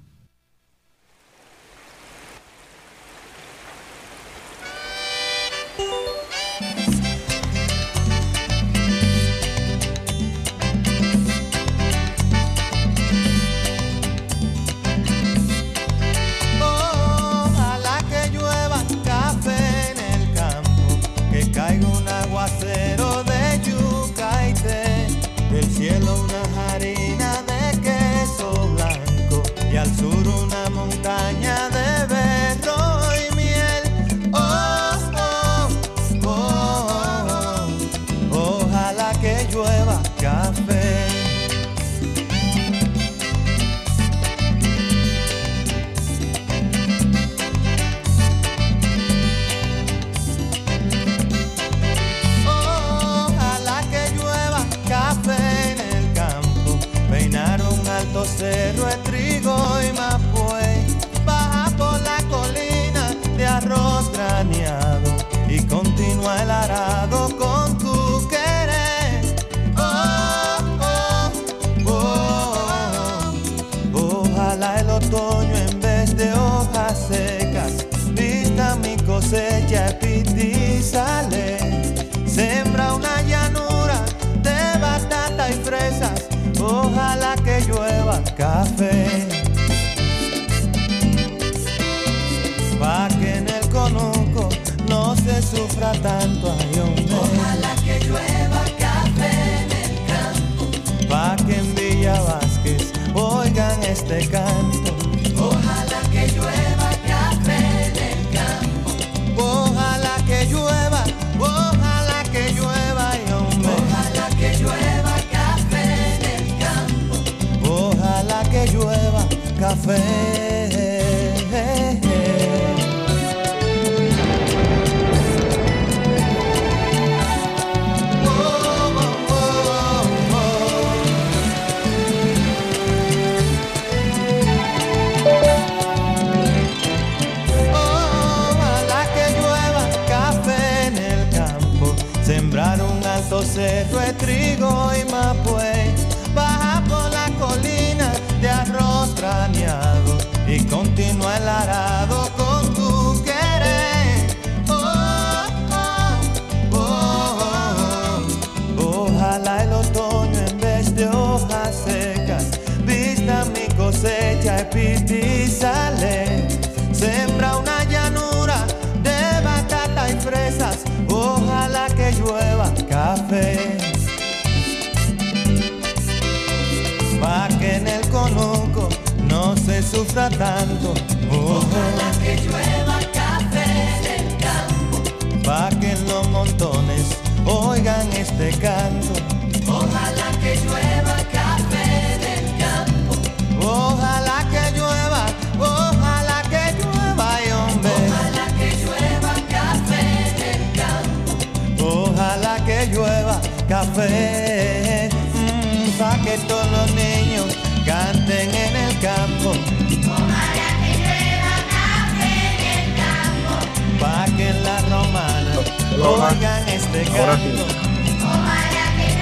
[SPEAKER 13] Pa' que todos los niños canten en el campo. Ojalá que llueva café en el campo. Pa' que la romana oigan este
[SPEAKER 14] Ahora sí.
[SPEAKER 13] canto.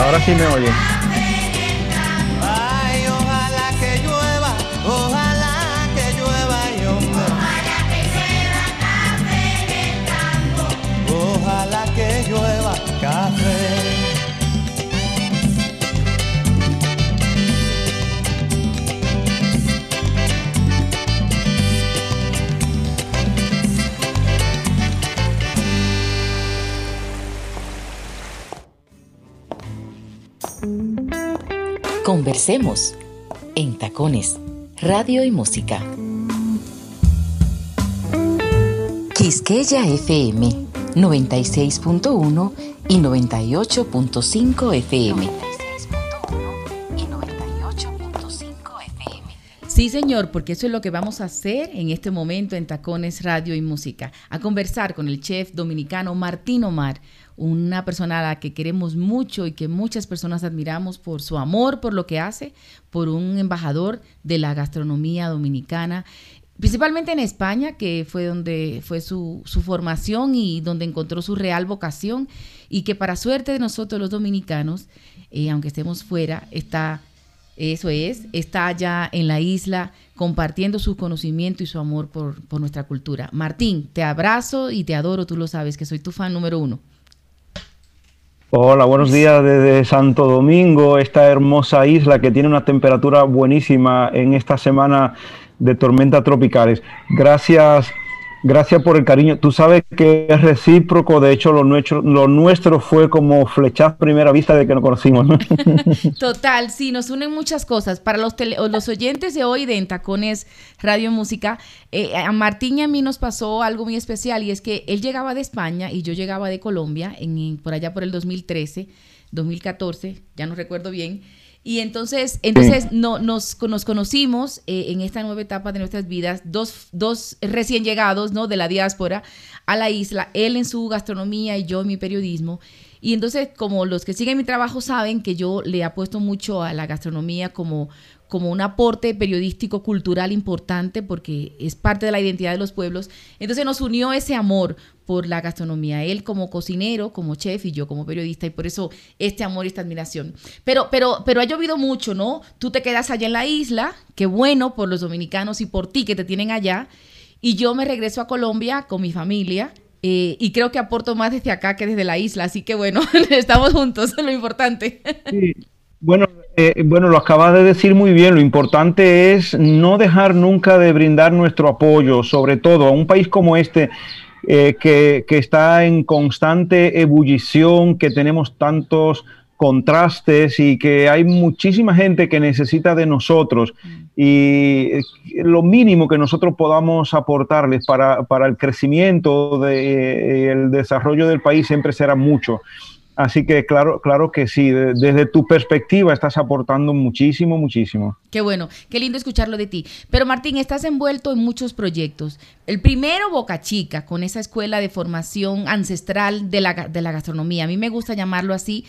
[SPEAKER 14] Ahora sí me oyen.
[SPEAKER 13] Ay, ojalá que llueva, ojalá que llueva, hombre. Ojalá que llueva
[SPEAKER 1] Conversemos en Tacones, Radio y Música. Quisqueya FM 96.1 y 98.5 FM.
[SPEAKER 2] Sí, señor, porque eso es lo que vamos a hacer en este momento en Tacones Radio y Música, a conversar con el chef dominicano Martín Omar, una persona a la que queremos mucho y que muchas personas admiramos por su amor, por lo que hace, por un embajador de la gastronomía dominicana, principalmente en España, que fue donde fue su, su formación y donde encontró su real vocación, y que para suerte de nosotros los dominicanos, eh, aunque estemos fuera, está eso es, está allá en la isla compartiendo su conocimiento y su amor por, por, nuestra cultura. Martín, te abrazo y te adoro, tú lo sabes, que soy tu fan número uno.
[SPEAKER 14] Hola, buenos días desde Santo Domingo, esta hermosa isla que tiene una temperatura buenísima en esta semana de tormentas tropicales. Gracias Gracias por el cariño. Tú sabes que es recíproco, de hecho lo nuestro, lo nuestro fue como flechaz primera vista de que nos conocimos.
[SPEAKER 2] Total, sí, nos unen muchas cosas. Para los, tele, los oyentes de hoy de Entacones Radio Música, eh, a Martín y a mí nos pasó algo muy especial y es que él llegaba de España y yo llegaba de Colombia, en, por allá por el 2013, 2014, ya no recuerdo bien. Y entonces, entonces sí. no, nos, nos conocimos eh, en esta nueva etapa de nuestras vidas, dos, dos recién llegados ¿no? de la diáspora a la isla, él en su gastronomía y yo en mi periodismo. Y entonces, como los que siguen mi trabajo saben que yo le apuesto mucho a la gastronomía como, como un aporte periodístico cultural importante porque es parte de la identidad de los pueblos. Entonces nos unió ese amor por la gastronomía, él como cocinero, como chef y yo como periodista y por eso este amor y esta admiración. Pero pero pero ha llovido mucho, ¿no? Tú te quedas allá en la isla, qué bueno por los dominicanos y por ti que te tienen allá y yo me regreso a Colombia con mi familia. Eh, y creo que aporto más desde acá que desde la isla, así que bueno, estamos juntos, es lo importante.
[SPEAKER 14] Sí. Bueno, eh, bueno, lo acabas de decir muy bien. Lo importante es no dejar nunca de brindar nuestro apoyo, sobre todo a un país como este, eh, que, que, está en constante ebullición, que tenemos tantos contrastes y que hay muchísima gente que necesita de nosotros. Y lo mínimo que nosotros podamos aportarles para, para el crecimiento, de, eh, el desarrollo del país siempre será mucho. Así que claro, claro que sí, desde tu perspectiva estás aportando muchísimo, muchísimo.
[SPEAKER 2] Qué bueno, qué lindo escucharlo de ti. Pero Martín, estás envuelto en muchos proyectos. El primero, Boca Chica, con esa escuela de formación ancestral de la, de la gastronomía. A mí me gusta llamarlo así,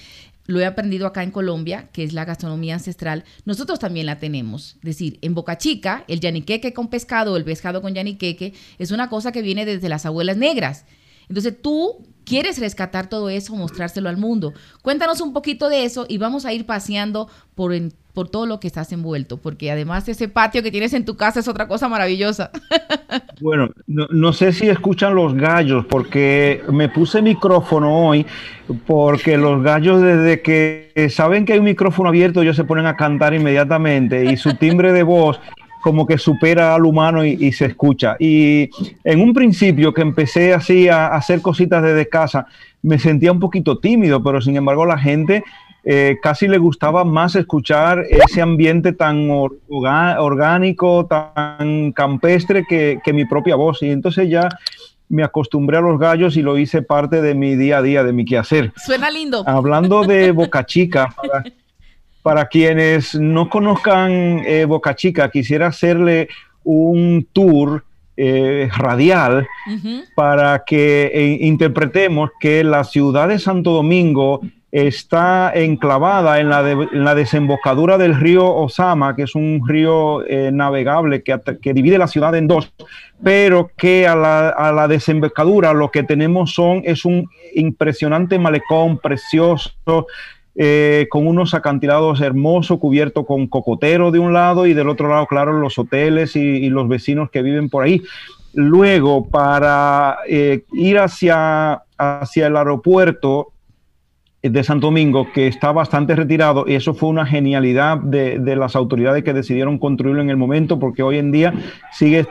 [SPEAKER 2] lo he aprendido acá en Colombia, que es la gastronomía ancestral, nosotros también la tenemos. Es decir, en Boca Chica, el yaniqueque con pescado, el pescado con yaniqueque, es una cosa que viene desde las abuelas negras. Entonces tú quieres rescatar todo eso, mostrárselo al mundo. Cuéntanos un poquito de eso y vamos a ir paseando por, en, por todo lo que estás envuelto, porque además ese patio que tienes en tu casa es otra cosa maravillosa.
[SPEAKER 14] Bueno, no, no, sé si escuchan los gallos, porque me puse micrófono hoy, porque los gallos desde que saben que hay un micrófono abierto, ellos se ponen a cantar inmediatamente y su timbre de voz como que supera al humano y, y, se escucha. Y en un principio que empecé así a, a, hacer cositas desde casa, me sentía un poquito tímido, pero sin embargo la gente eh, casi le gustaba más escuchar ese ambiente tan or, orgánico, tan campestre que, que mi propia voz. Y entonces ya me acostumbré a los gallos y lo hice parte de mi día a día, de mi quehacer.
[SPEAKER 2] Suena lindo.
[SPEAKER 14] Hablando de Boca Chica, para, para quienes no conozcan eh, Boca Chica, quisiera hacerle un tour eh, radial uh -huh. para que eh, interpretemos que la ciudad de Santo Domingo está enclavada en la, de, en la, desembocadura del río Osama, que es un río eh, navegable que, que, divide la ciudad en dos, pero que a la, a la, desembocadura lo que tenemos son, es un impresionante malecón precioso, eh, con unos acantilados hermosos, cubierto con cocotero de un lado y del otro lado, claro, los hoteles y, los vecinos que viven por ahí. Luego, para eh, ir hacia, hacia el aeropuerto, de Santo Domingo que está bastante retirado y eso fue una genialidad de, de las autoridades que decidieron construirlo en el momento porque hoy en día sigue,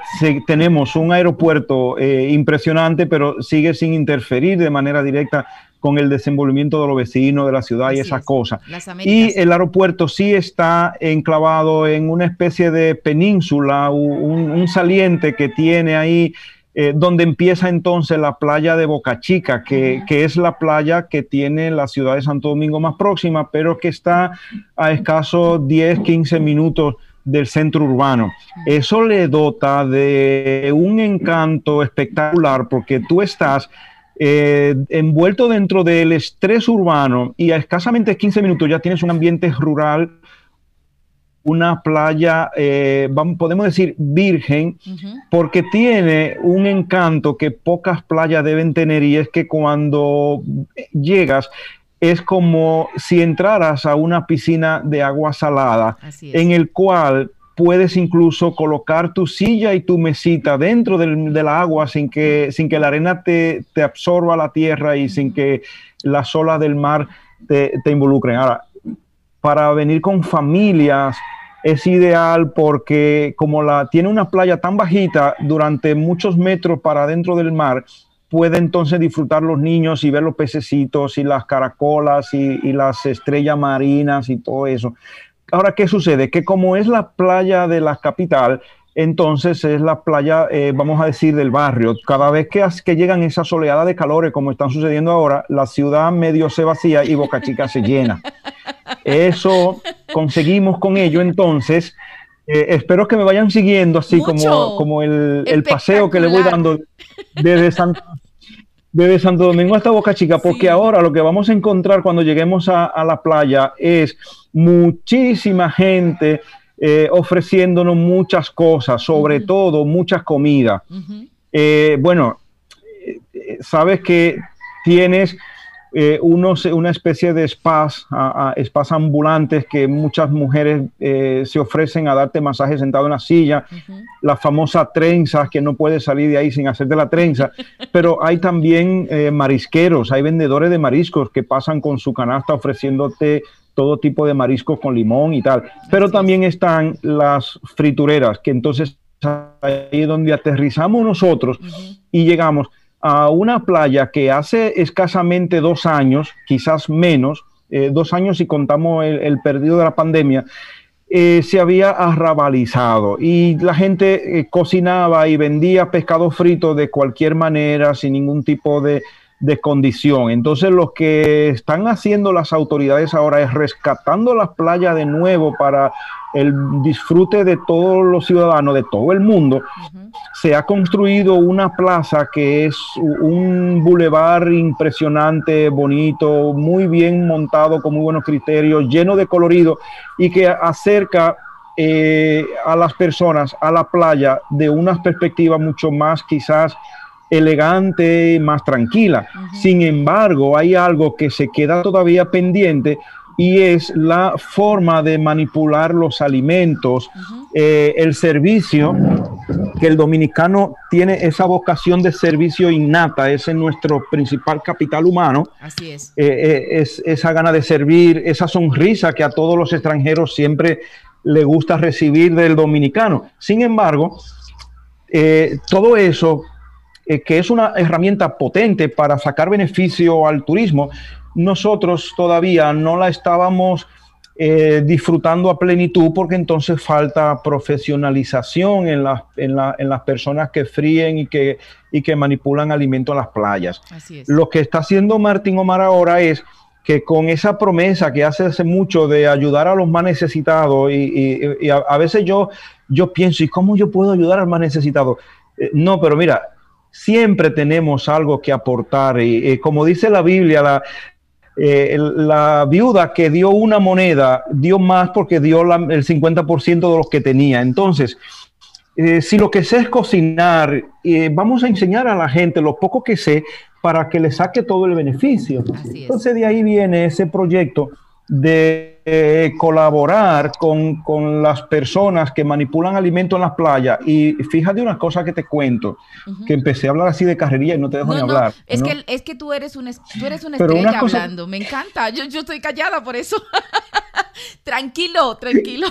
[SPEAKER 14] tenemos un aeropuerto eh, impresionante pero sigue sin interferir de manera directa con el desenvolvimiento de los vecinos de la ciudad y esas
[SPEAKER 2] es.
[SPEAKER 14] cosas. Y el aeropuerto sí está enclavado en una especie de península, un saliente que tiene ahí, eh, donde empieza entonces la playa de Boca Chica, que, que es la playa que tiene la ciudad de Santo Domingo más próxima, pero que está a escasos 10, 15 minutos del centro urbano. Eso le dota de un encanto espectacular porque tú estás eh, envuelto dentro del estrés urbano y a escasamente 15 minutos ya tienes un ambiente rural, una playa, eh, vamos, podemos decir, virgen, porque tiene un encanto que pocas playas deben tener y es que cuando llegas es como si entraras a una piscina de agua salada en el cual puedes incluso colocar tu silla y tu mesita dentro del, del agua sin que, sin que la arena te, te absorba la tierra y sin que las olas del mar te, te involucren. Ahora, para venir con familias es ideal porque como la tiene una playa tan bajita durante muchos metros para dentro del mar, puede entonces disfrutar los niños y ver los pececitos y las caracolas y, y las estrellas marinas y todo eso. Ahora, ¿qué sucede? Que como es la playa de la capital, entonces es la playa, eh, vamos a decir, del barrio. Cada vez que, llegan esas oleadas de calores, como están sucediendo ahora, la ciudad medio se vacía y Boca Chica se llena. Eso conseguimos con ello, entonces. eh, espero que me vayan siguiendo así como,
[SPEAKER 2] Mucho.
[SPEAKER 14] como el, el paseo que le voy dando desde Santo, desde Santo Domingo hasta Boca Chica, porque ahora lo que vamos a encontrar cuando lleguemos a, a la playa es muchísima gente eh, ofreciéndonos muchas cosas, sobre todo muchas comidas. Eh, bueno, eh, eh, sabes que tienes eh, unos, una especie de spas, a- a- spas ambulantes que muchas mujeres eh, se ofrecen a darte masaje sentado en la silla, las famosas trenzas que no puedes salir de ahí sin hacerte la trenza, pero hay también eh, marisqueros, hay vendedores de mariscos que pasan con su canasta ofreciéndote todo tipo de mariscos con limón y tal, pero también están las fritureras, que entonces ahí es donde aterrizamos nosotros y llegamos a una playa que hace escasamente dos años, quizás menos, eh, dos años si contamos el, perdido de la pandemia, eh, se había arrabalizado y la gente eh, cocinaba y vendía pescado frito de cualquier manera, sin ningún tipo de, de condición. Entonces lo que están haciendo las autoridades ahora es rescatando las playas de nuevo para el disfrute de todos los ciudadanos de todo el mundo. Se ha construido una plaza que es un bulevar impresionante, bonito, muy bien montado, con muy buenos criterios, lleno de colorido y que acerca eh, a las personas a la playa de una perspectiva mucho más quizás elegante, más tranquila. Sin embargo, hay algo que se queda todavía pendiente y es la forma de manipular los alimentos, eh, el servicio, que el dominicano tiene esa vocación de servicio innata, ese es nuestro principal capital humano.
[SPEAKER 2] Así es.
[SPEAKER 14] Eh, eh, es esa gana de servir, esa sonrisa que a todos los extranjeros siempre le gusta recibir del dominicano. Sin embargo, todo eso, que es una herramienta potente para sacar beneficio al turismo, nosotros todavía no la estábamos eh, disfrutando a plenitud porque entonces falta profesionalización en, las- en, la- en las personas que fríen y que, y que manipulan alimentos en las playas.
[SPEAKER 2] Así es.
[SPEAKER 14] Lo que está haciendo Martín Omar ahora es que con esa promesa que hace hace mucho de ayudar a los más necesitados y, y- y a, a veces yo, yo pienso, ¿y cómo yo puedo ayudar al más necesitado? Eh, no, pero mira, siempre tenemos algo que aportar y eh, como dice la Biblia, la, eh, la viuda que dio una moneda dio más porque dio la- el 50% de los que tenía. Entonces, eh, si lo que sé es cocinar, eh, vamos a enseñar a la gente lo poco que sé para que le saque todo el beneficio. Entonces de ahí viene ese proyecto de eh, colaborar con, con, las personas que manipulan alimentos en las playas. Y fíjate una cosa que te cuento, que empecé a hablar así de carrería y no te dejo ni hablar.
[SPEAKER 2] Es,
[SPEAKER 14] ¿no?
[SPEAKER 2] que, es que tú eres una, tú eres una
[SPEAKER 14] Pero
[SPEAKER 2] estrella
[SPEAKER 14] una cosa-
[SPEAKER 2] hablando, me encanta, yo, yo estoy callada por eso. tranquilo, tranquilo.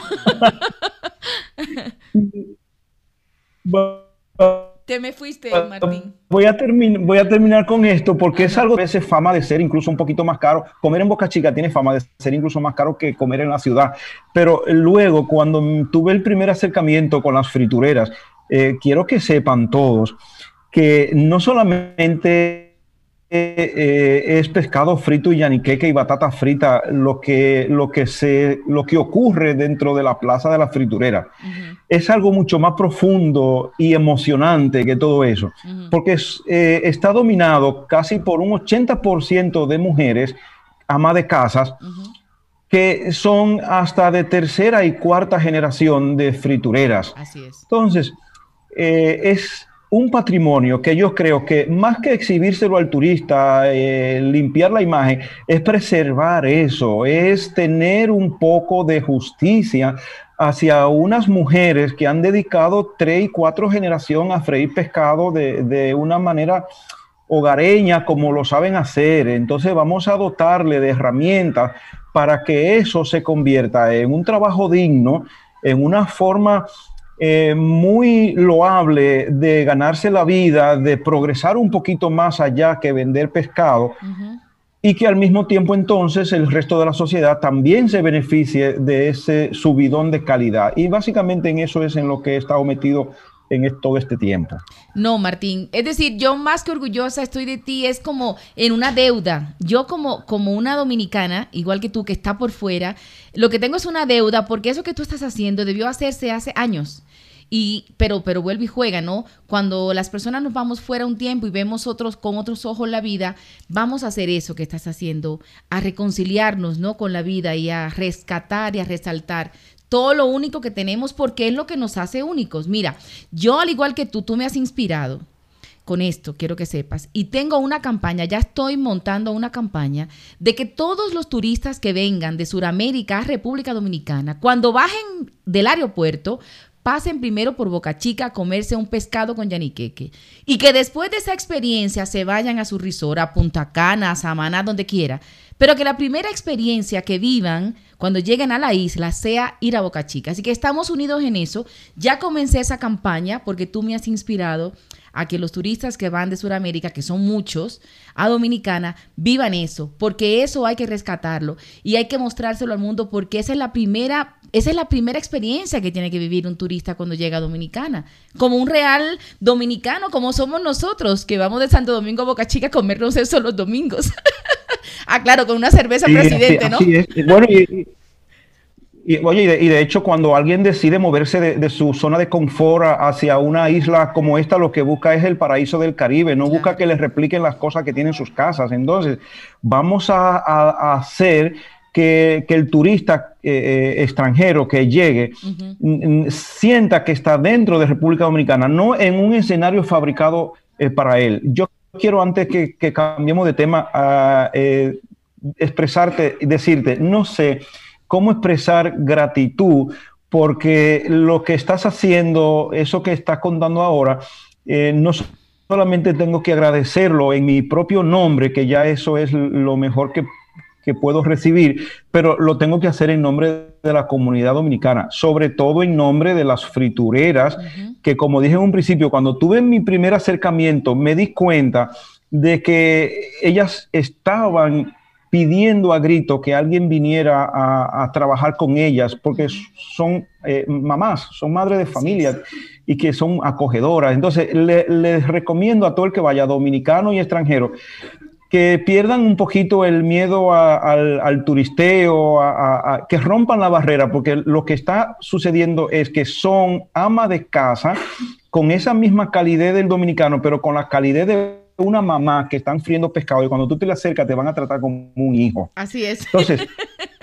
[SPEAKER 2] Te me fuiste, Martín.
[SPEAKER 14] Voy a, voy a terminar con esto porque es algo que a veces fama de ser incluso un poquito más caro. Comer en Boca Chica tiene fama de ser incluso más caro que comer en la ciudad. Pero luego, cuando tuve el primer acercamiento con las fritureras, eh, quiero que sepan todos que no solamente eh, es pescado frito y yaniqueque y batata frita lo que, lo, que se, lo que ocurre dentro de la plaza de la friturera. Es algo mucho más profundo y emocionante que todo eso, porque es, eh, está dominado casi por un 80% de mujeres ama de casas que son hasta de tercera y cuarta generación de fritureras.
[SPEAKER 2] Así es.
[SPEAKER 14] Entonces, eh, es un patrimonio que yo creo que más que exhibírselo al turista, eh, limpiar la imagen, es preservar eso, es tener un poco de justicia hacia unas mujeres que han dedicado tres y cuatro generaciones a freír pescado de, de una manera hogareña como lo saben hacer. Entonces vamos a dotarle de herramientas para que eso se convierta en un trabajo digno, en una forma eh, muy loable de ganarse la vida, de progresar un poquito más allá que vender pescado. Y que al mismo tiempo entonces el resto de la sociedad también se beneficie de ese subidón de calidad. Y básicamente en eso es en lo que he estado metido en todo este tiempo.
[SPEAKER 2] No, Martín. Es decir, yo más que orgullosa estoy de ti, es como en una deuda. Yo como, como una dominicana, igual que tú, que está por fuera, lo que tengo es una deuda porque eso que tú estás haciendo debió hacerse hace años. Y, pero, pero vuelve y juega, ¿no? Cuando las personas nos vamos fuera un tiempo y vemos otros con otros ojos la vida, vamos a hacer eso que estás haciendo, a reconciliarnos, ¿no? Con la vida y a rescatar y a resaltar todo lo único que tenemos porque es lo que nos hace únicos. Mira, yo al igual que tú, tú me has inspirado con esto, quiero que sepas. Y tengo una campaña, ya estoy montando una campaña de que todos los turistas que vengan de Sudamérica a República Dominicana, cuando bajen del aeropuerto, pasen primero por Boca Chica a comerse un pescado con yaniqueque. Y que después de esa experiencia se vayan a su resort, a Punta Cana, a Samaná, donde quiera. Pero que la primera experiencia que vivan cuando lleguen a la isla sea ir a Boca Chica. Así que estamos unidos en eso. Ya comencé esa campaña porque tú me has inspirado a que los turistas que van de Sudamérica, que son muchos, a Dominicana, vivan eso, porque eso hay que rescatarlo y hay que mostrárselo al mundo porque esa es la primera, esa es la primera experiencia que tiene que vivir un turista cuando llega a Dominicana, como un real dominicano, como somos nosotros, que vamos de Santo Domingo a Boca Chica a comernos eso los domingos. ah, claro, con una cerveza
[SPEAKER 14] Sí,
[SPEAKER 2] presidente,
[SPEAKER 14] así-
[SPEAKER 2] ¿no?
[SPEAKER 14] Bueno, y, y- oye, y de, y de hecho, cuando alguien decide moverse de, de su zona de confort a- hacia una isla como esta, lo que busca es el paraíso del Caribe, no busca que le repliquen las cosas que tienen sus casas. Entonces, vamos a, a- a hacer que, que el turista eh, eh, extranjero que llegue sienta que está dentro de República Dominicana, no en un escenario fabricado eh, para él. Yo quiero, antes que, que cambiemos de tema, a, eh, expresarte y decirte, no sé cómo expresar gratitud, porque lo que estás haciendo, eso que estás contando ahora, eh, no solamente tengo que agradecerlo en mi propio nombre, que ya eso es lo mejor que, que puedo recibir, pero lo tengo que hacer en nombre de la comunidad dominicana, sobre todo en nombre de las fritureras, que como dije en un principio, cuando tuve mi primer acercamiento, me di cuenta de que ellas estaban pidiendo a grito que alguien viniera a, a trabajar con ellas, porque son eh, mamás, son madres de familia y que son acogedoras. Entonces, le- les recomiendo a todo el que vaya, dominicano y extranjero, que pierdan un poquito el miedo a- al, al turisteo, a- a- a- que rompan la barrera, porque lo que está sucediendo es que son ama de casa con esa misma calidez del dominicano, pero con la calidez de una mamá que están friendo pescado y cuando tú te le acercas te van a tratar como un hijo.
[SPEAKER 2] Así es.
[SPEAKER 14] Entonces,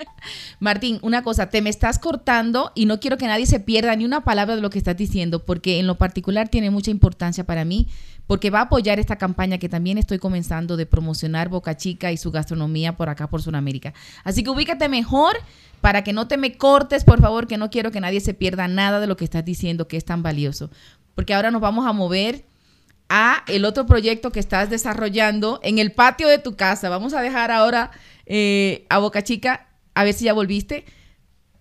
[SPEAKER 2] Martín, una cosa, te me estás cortando y no quiero que nadie se pierda ni una palabra de lo que estás diciendo, porque en lo particular tiene mucha importancia para mí, porque va a apoyar esta campaña que también estoy comenzando de promocionar Boca Chica y su gastronomía por acá, por Sudamérica. Así que ubícate mejor para que no te me cortes, por favor, que no quiero que nadie se pierda nada de lo que estás diciendo, que es tan valioso. Porque ahora nos vamos a mover a el otro proyecto que estás desarrollando en el patio de tu casa. Vamos a dejar ahora eh, a Boca Chica, a ver si ya volviste.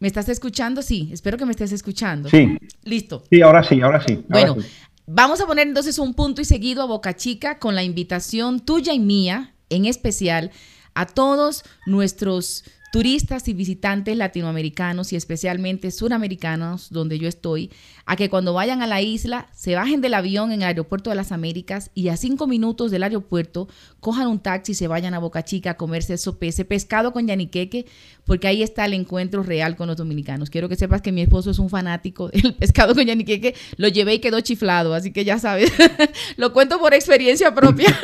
[SPEAKER 2] ¿Me estás escuchando? Sí, espero que me estés escuchando.
[SPEAKER 14] Sí.
[SPEAKER 2] Listo.
[SPEAKER 14] Sí, ahora sí, ahora sí. ahora
[SPEAKER 2] Bueno,
[SPEAKER 14] sí.
[SPEAKER 2] vamos a poner entonces un punto y seguido a Boca Chica con la invitación tuya y mía, en especial, a todos nuestros turistas y visitantes latinoamericanos y especialmente suramericanos, donde yo estoy, a que cuando vayan a la isla se bajen del avión en el aeropuerto de las Américas y a cinco minutos del aeropuerto cojan un taxi y se vayan a Boca Chica a comerse eso, ese pescado con yaniqueque, porque ahí está el encuentro real con los dominicanos. Quiero que sepas que mi esposo es un fanático del pescado con yaniqueque, lo llevé y quedó chiflado, así que ya sabes, lo cuento por experiencia propia,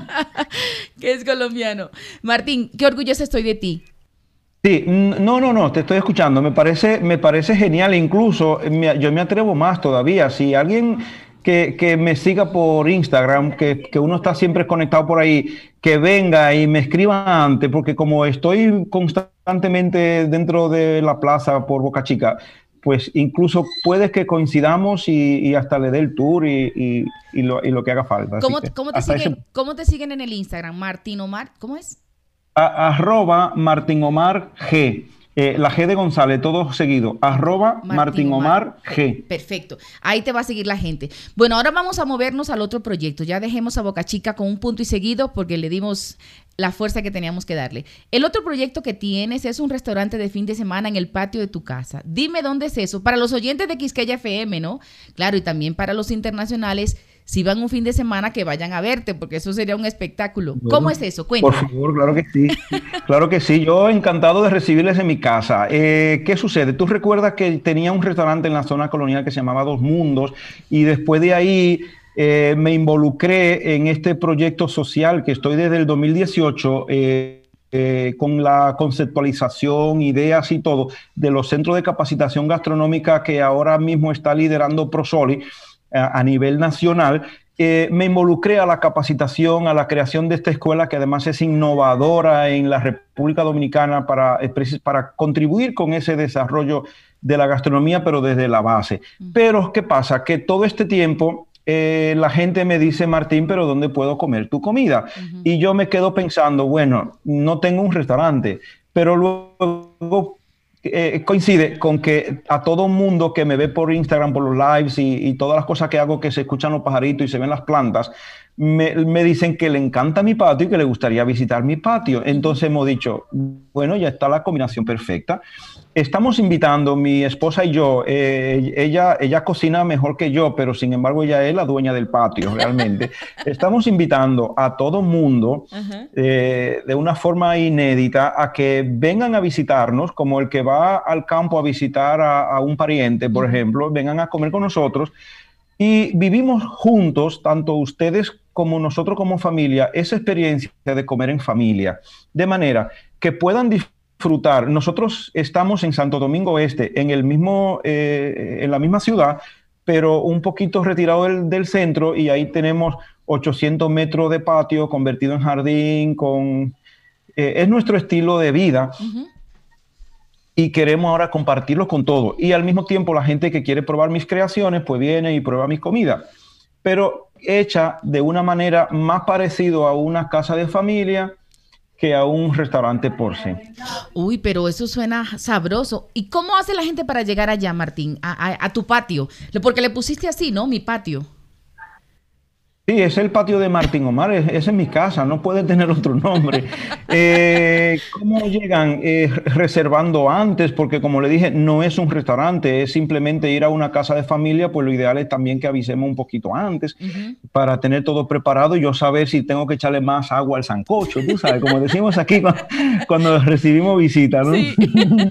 [SPEAKER 2] que es colombiano. Martín, qué orgullosa estoy de ti.
[SPEAKER 14] Sí, no, no, no, te estoy escuchando. Me parece, me parece genial. Incluso eh, me- yo me atrevo más todavía. Si alguien que, que me siga por Instagram, que, que uno está siempre conectado por ahí, que venga y me escriba antes, porque como estoy constantemente dentro de la plaza por Boca Chica, pues incluso puede que coincidamos y, y hasta le dé el tour y, y- y lo, y lo que haga falta.
[SPEAKER 2] ¿Cómo,
[SPEAKER 14] que
[SPEAKER 2] cómo te
[SPEAKER 14] ese
[SPEAKER 2] siguen, ¿Cómo te siguen en el Instagram? Martín Omar, ¿cómo es?
[SPEAKER 14] A- arroba Martín Omar G. Eh, la G de González, todo seguido. Arroba Martín Omar G.
[SPEAKER 2] Perfecto. Ahí te va a seguir la gente. Bueno, ahora vamos a movernos al otro proyecto. Ya dejemos a Boca Chica con un punto y seguido porque le dimos la fuerza que teníamos que darle. El otro proyecto que tienes es un restaurante de fin de semana en el patio de tu casa. Dime dónde es eso. Para los oyentes de Quisqueya FM, ¿no? Claro, y también para los internacionales, si van un fin de semana, que vayan a verte, porque eso sería un espectáculo. ¿Cómo es eso?
[SPEAKER 14] Por
[SPEAKER 2] Cuéntame.
[SPEAKER 14] favor, claro que sí. Claro que sí. Yo encantado de recibirles en mi casa. Eh, ¿Qué sucede? Tú recuerdas que tenía un restaurante en la zona colonial que se llamaba Dos Mundos y después de ahí eh, me involucré en este proyecto social que estoy desde el 2018. eh, eh, con la conceptualización, ideas y todo de los centros de capacitación gastronómica que ahora mismo está liderando Prosoli a, a nivel nacional, eh, me involucré a la capacitación, a la creación de esta escuela que además es innovadora en la República Dominicana para, eh, para contribuir con ese desarrollo de la gastronomía, pero desde la base. Pero, ¿qué pasa? Que todo este tiempo eh, la gente me dice, Martín, pero ¿dónde puedo comer tu comida? Y yo me quedo pensando, bueno, no tengo un restaurante, pero luego eh, coincide con que a todo mundo que me ve por Instagram, por los lives y, todas las cosas que hago, que se escuchan los pajaritos y se ven las plantas, me, me dicen que le encanta mi patio y que le gustaría visitar mi patio. Entonces hemos dicho, bueno, ya está la combinación perfecta. Estamos invitando, mi esposa y yo, eh, ella, ella cocina mejor que yo, pero sin embargo ella es la dueña del patio realmente. Estamos invitando a todo mundo eh, de una forma inédita a que vengan a visitarnos, como el que va al campo a visitar a, a un pariente, por ejemplo, vengan a comer con nosotros y vivimos juntos, tanto ustedes como nosotros como familia, esa experiencia de comer en familia, de manera que puedan disfrutar. Nosotros estamos en Santo Domingo Este, en, el mismo, eh, en la misma ciudad, pero un poquito retirado del, del centro y ahí tenemos 800 metros de patio convertido en jardín, con... eh, es nuestro estilo de vida y queremos ahora compartirlo con todos. Y al mismo tiempo la gente que quiere probar mis creaciones, pues viene y prueba mis comidas. Pero hecha de una manera más parecido a una casa de familia que a un restaurante por sí.
[SPEAKER 2] Uy, pero eso suena sabroso. ¿Y cómo hace la gente para llegar allá, Martín, a, a- tu patio? Porque le pusiste así, ¿no? Mi patio.
[SPEAKER 14] Sí, es el patio de Martín Omar, es, esa es mi casa, no puede tener otro nombre. Eh, ¿Cómo llegan? Eh, reservando antes, porque como le dije, no es un restaurante, es simplemente ir a una casa de familia, pues lo ideal es también que avisemos un poquito antes para tener todo preparado y yo saber si tengo que echarle más agua al sancocho, tú sabes, como decimos aquí cuando, cuando recibimos visitas, ¿no?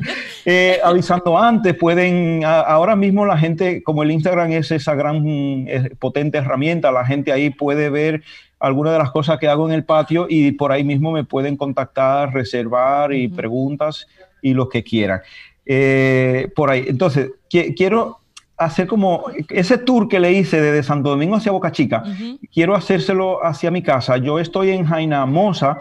[SPEAKER 14] Eh, avisando antes, pueden, a- ahora mismo la gente, como el Instagram es esa gran eh, potente herramienta, la gente ahí puede ver algunas de las cosas que hago en el patio y por ahí mismo me pueden contactar, reservar y preguntas y los que quieran. Eh, por ahí. Entonces, qui- quiero hacer como ese tour que le hice desde Santo Domingo hacia Boca Chica, quiero hacérselo hacia mi casa. Yo estoy en Jaina Mosa,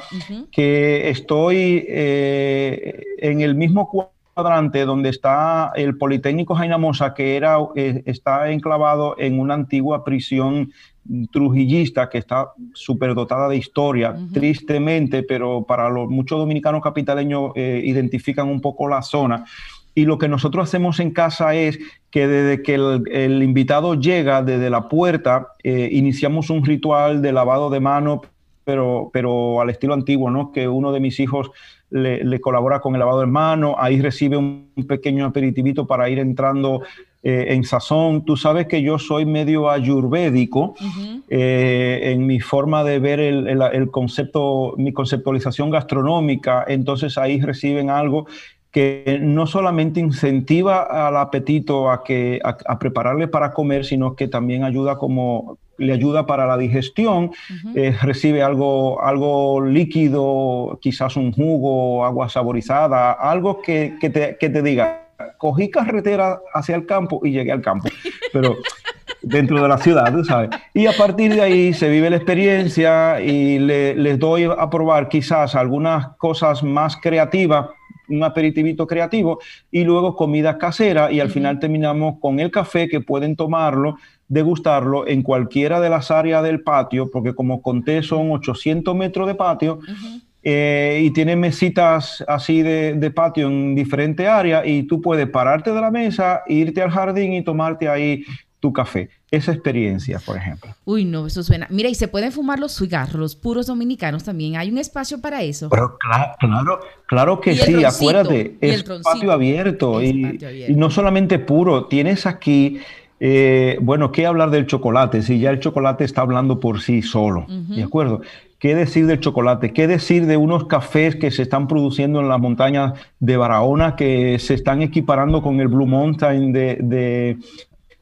[SPEAKER 14] que estoy eh, en el mismo cuadrante donde está el Politécnico Jaina Mosa, que era, eh, está enclavado en una antigua prisión trujillista que está superdotada de historia, tristemente, pero para los muchos dominicanos capitaleños eh, identifican un poco la zona. Y lo que nosotros hacemos en casa es que desde que el, el invitado llega, desde la puerta, eh, iniciamos un ritual de lavado de mano, pero, pero al estilo antiguo, ¿no? Que uno de mis hijos le, le colabora con el lavado de mano, ahí recibe un, un pequeño aperitivito para ir entrando eh, en sazón. Tú sabes que yo soy medio ayurvédico eh, en mi forma de ver el, el- el concepto, mi conceptualización gastronómica, entonces ahí reciben algo que no solamente incentiva al apetito a, que, a, a prepararle para comer, sino que también ayuda como le ayuda para la digestión, eh, recibe algo, algo líquido, quizás un jugo, agua saborizada, algo que, que te, que te diga, cogí carretera hacia el campo y llegué al campo, pero dentro de la ciudad, tú sabes. Y a partir de ahí se vive la experiencia y le- les doy a probar quizás algunas cosas más creativas, un aperitivito creativo y luego comida casera y al final terminamos con el café que pueden tomarlo, degustarlo en cualquiera de las áreas del patio, porque como conté son 800 metros de patio. Eh, y tiene mesitas así de, de patio en diferentes áreas y tú puedes pararte de la mesa, irte al jardín y tomarte ahí tu café. Esa experiencia, por ejemplo.
[SPEAKER 2] Uy, no, eso suena. Mira, y se pueden fumar los cigarros, los puros dominicanos también. Hay un espacio para eso.
[SPEAKER 14] Pero claro, claro, claro que sí, acuérdate, es patio abierto
[SPEAKER 2] Es
[SPEAKER 14] y,
[SPEAKER 2] patio abierto.
[SPEAKER 14] y no solamente puro, tienes aquí, eh, bueno, ¿qué hablar del chocolate? Si ya el chocolate está hablando por sí solo, ¿de acuerdo? ¿Qué decir del chocolate? ¿Qué decir de unos cafés que se están produciendo en las montañas de Barahona que se están equiparando con el Blue Mountain de, de-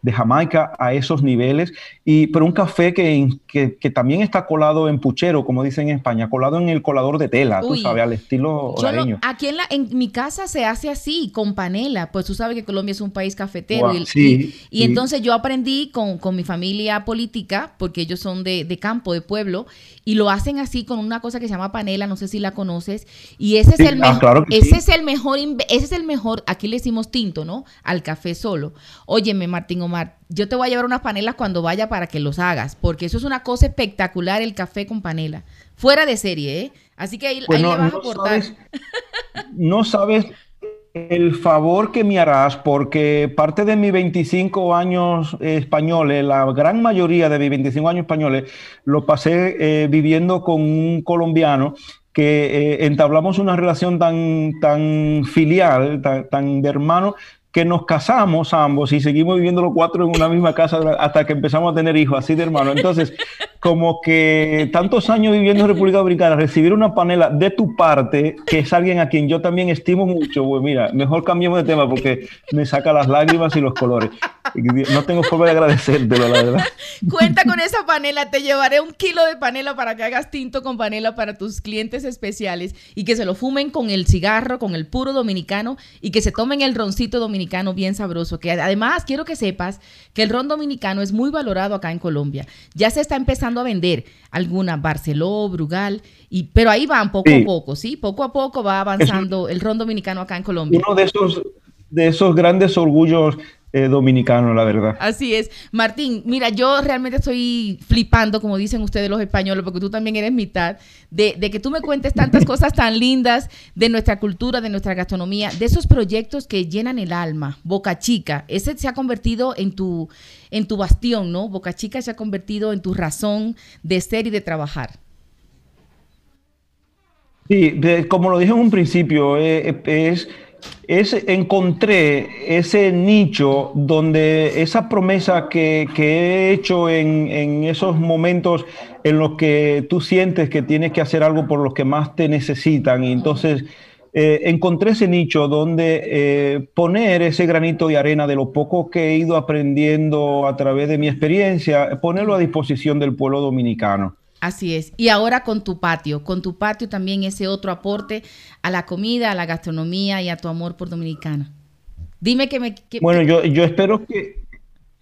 [SPEAKER 14] de Jamaica a esos niveles? Y, pero un café que, que- que también está colado en puchero, como dicen en España, colado en el colador de tela, tú sabes, al estilo
[SPEAKER 2] lo-
[SPEAKER 14] hogareño.
[SPEAKER 2] aquí en, la, en mi casa se hace así, con panela. Pues tú sabes que Colombia es un país cafetero. Y,
[SPEAKER 14] sí,
[SPEAKER 2] y- entonces yo aprendí con, con mi familia política, porque ellos son de, de campo, de pueblo, y lo hacen así con una cosa que se llama panela, no sé si la conoces. Y ese es
[SPEAKER 14] Sí,
[SPEAKER 2] el
[SPEAKER 14] ah,
[SPEAKER 2] mejor,
[SPEAKER 14] claro
[SPEAKER 2] ese
[SPEAKER 14] sí.
[SPEAKER 2] es el mejor, ese es el mejor, aquí le decimos tinto, ¿no? Al café solo. Óyeme, Martín Omar, yo te voy a llevar unas panelas cuando vaya para que los hagas, porque eso es una cosa espectacular, el café con panela. Fuera de serie, ¿eh? Así que ahí, ahí
[SPEAKER 14] Bueno,
[SPEAKER 2] le vas a
[SPEAKER 14] no
[SPEAKER 2] aportar.
[SPEAKER 14] sabes- no sabes el favor que me harás porque parte de mis 25 años eh, españoles, la gran mayoría de mis 25 años españoles, lo pasé eh, viviendo con un colombiano que eh, entablamos una relación tan, tan filial, tan, tan de hermano, que nos casamos ambos y seguimos viviendo los cuatro en una misma casa hasta que empezamos a tener hijos, así de hermano. Entonces, como que tantos años viviendo en República Dominicana, recibir una panela de tu parte, que es alguien a quien yo también estimo mucho, pues mira, mejor cambiemos de tema porque me saca las lágrimas y los colores. No tengo forma de agradecértelo, la verdad.
[SPEAKER 2] Cuenta con esa panela, te llevaré un kilo de panela para que hagas tinto con panela para tus clientes especiales y que se lo fumen con el cigarro, con el puro dominicano y que se tomen el roncito dominicano bien sabroso. Que además quiero que sepas que el ron dominicano es muy valorado acá en Colombia. Ya se está empezando a vender alguna Barceló, Brugal, y, pero ahí van poco
[SPEAKER 14] Sí.
[SPEAKER 2] a poco, ¿sí? Poco a poco va avanzando el ron dominicano acá en Colombia.
[SPEAKER 14] Uno de esos, de esos grandes orgullos eh, dominicanos, la verdad.
[SPEAKER 2] Así es. Martín, mira, yo realmente estoy flipando, como dicen ustedes los españoles, porque tú también eres mitad, de, de que tú me cuentes tantas cosas tan lindas de nuestra cultura, de nuestra gastronomía, de esos proyectos que llenan el alma. Boca Chica, ese se ha convertido en tu, en tu bastión, ¿no? Boca Chica se ha convertido en tu razón de ser y de trabajar.
[SPEAKER 14] Sí, de- como lo dije en un principio, eh, eh, es, encontré ese nicho donde esa promesa que, he hecho en, en esos momentos en los que tú sientes que tienes que hacer algo por los que más te necesitan y entonces eh, encontré ese nicho donde eh, poner ese granito de arena de lo poco que he ido aprendiendo a través de mi experiencia, ponerlo a disposición del pueblo dominicano.
[SPEAKER 2] Así es. Y ahora con tu patio, con tu patio también ese otro aporte a la comida, a la gastronomía y a tu amor por Dominicana. Dime que me...
[SPEAKER 14] Bueno, yo, yo espero que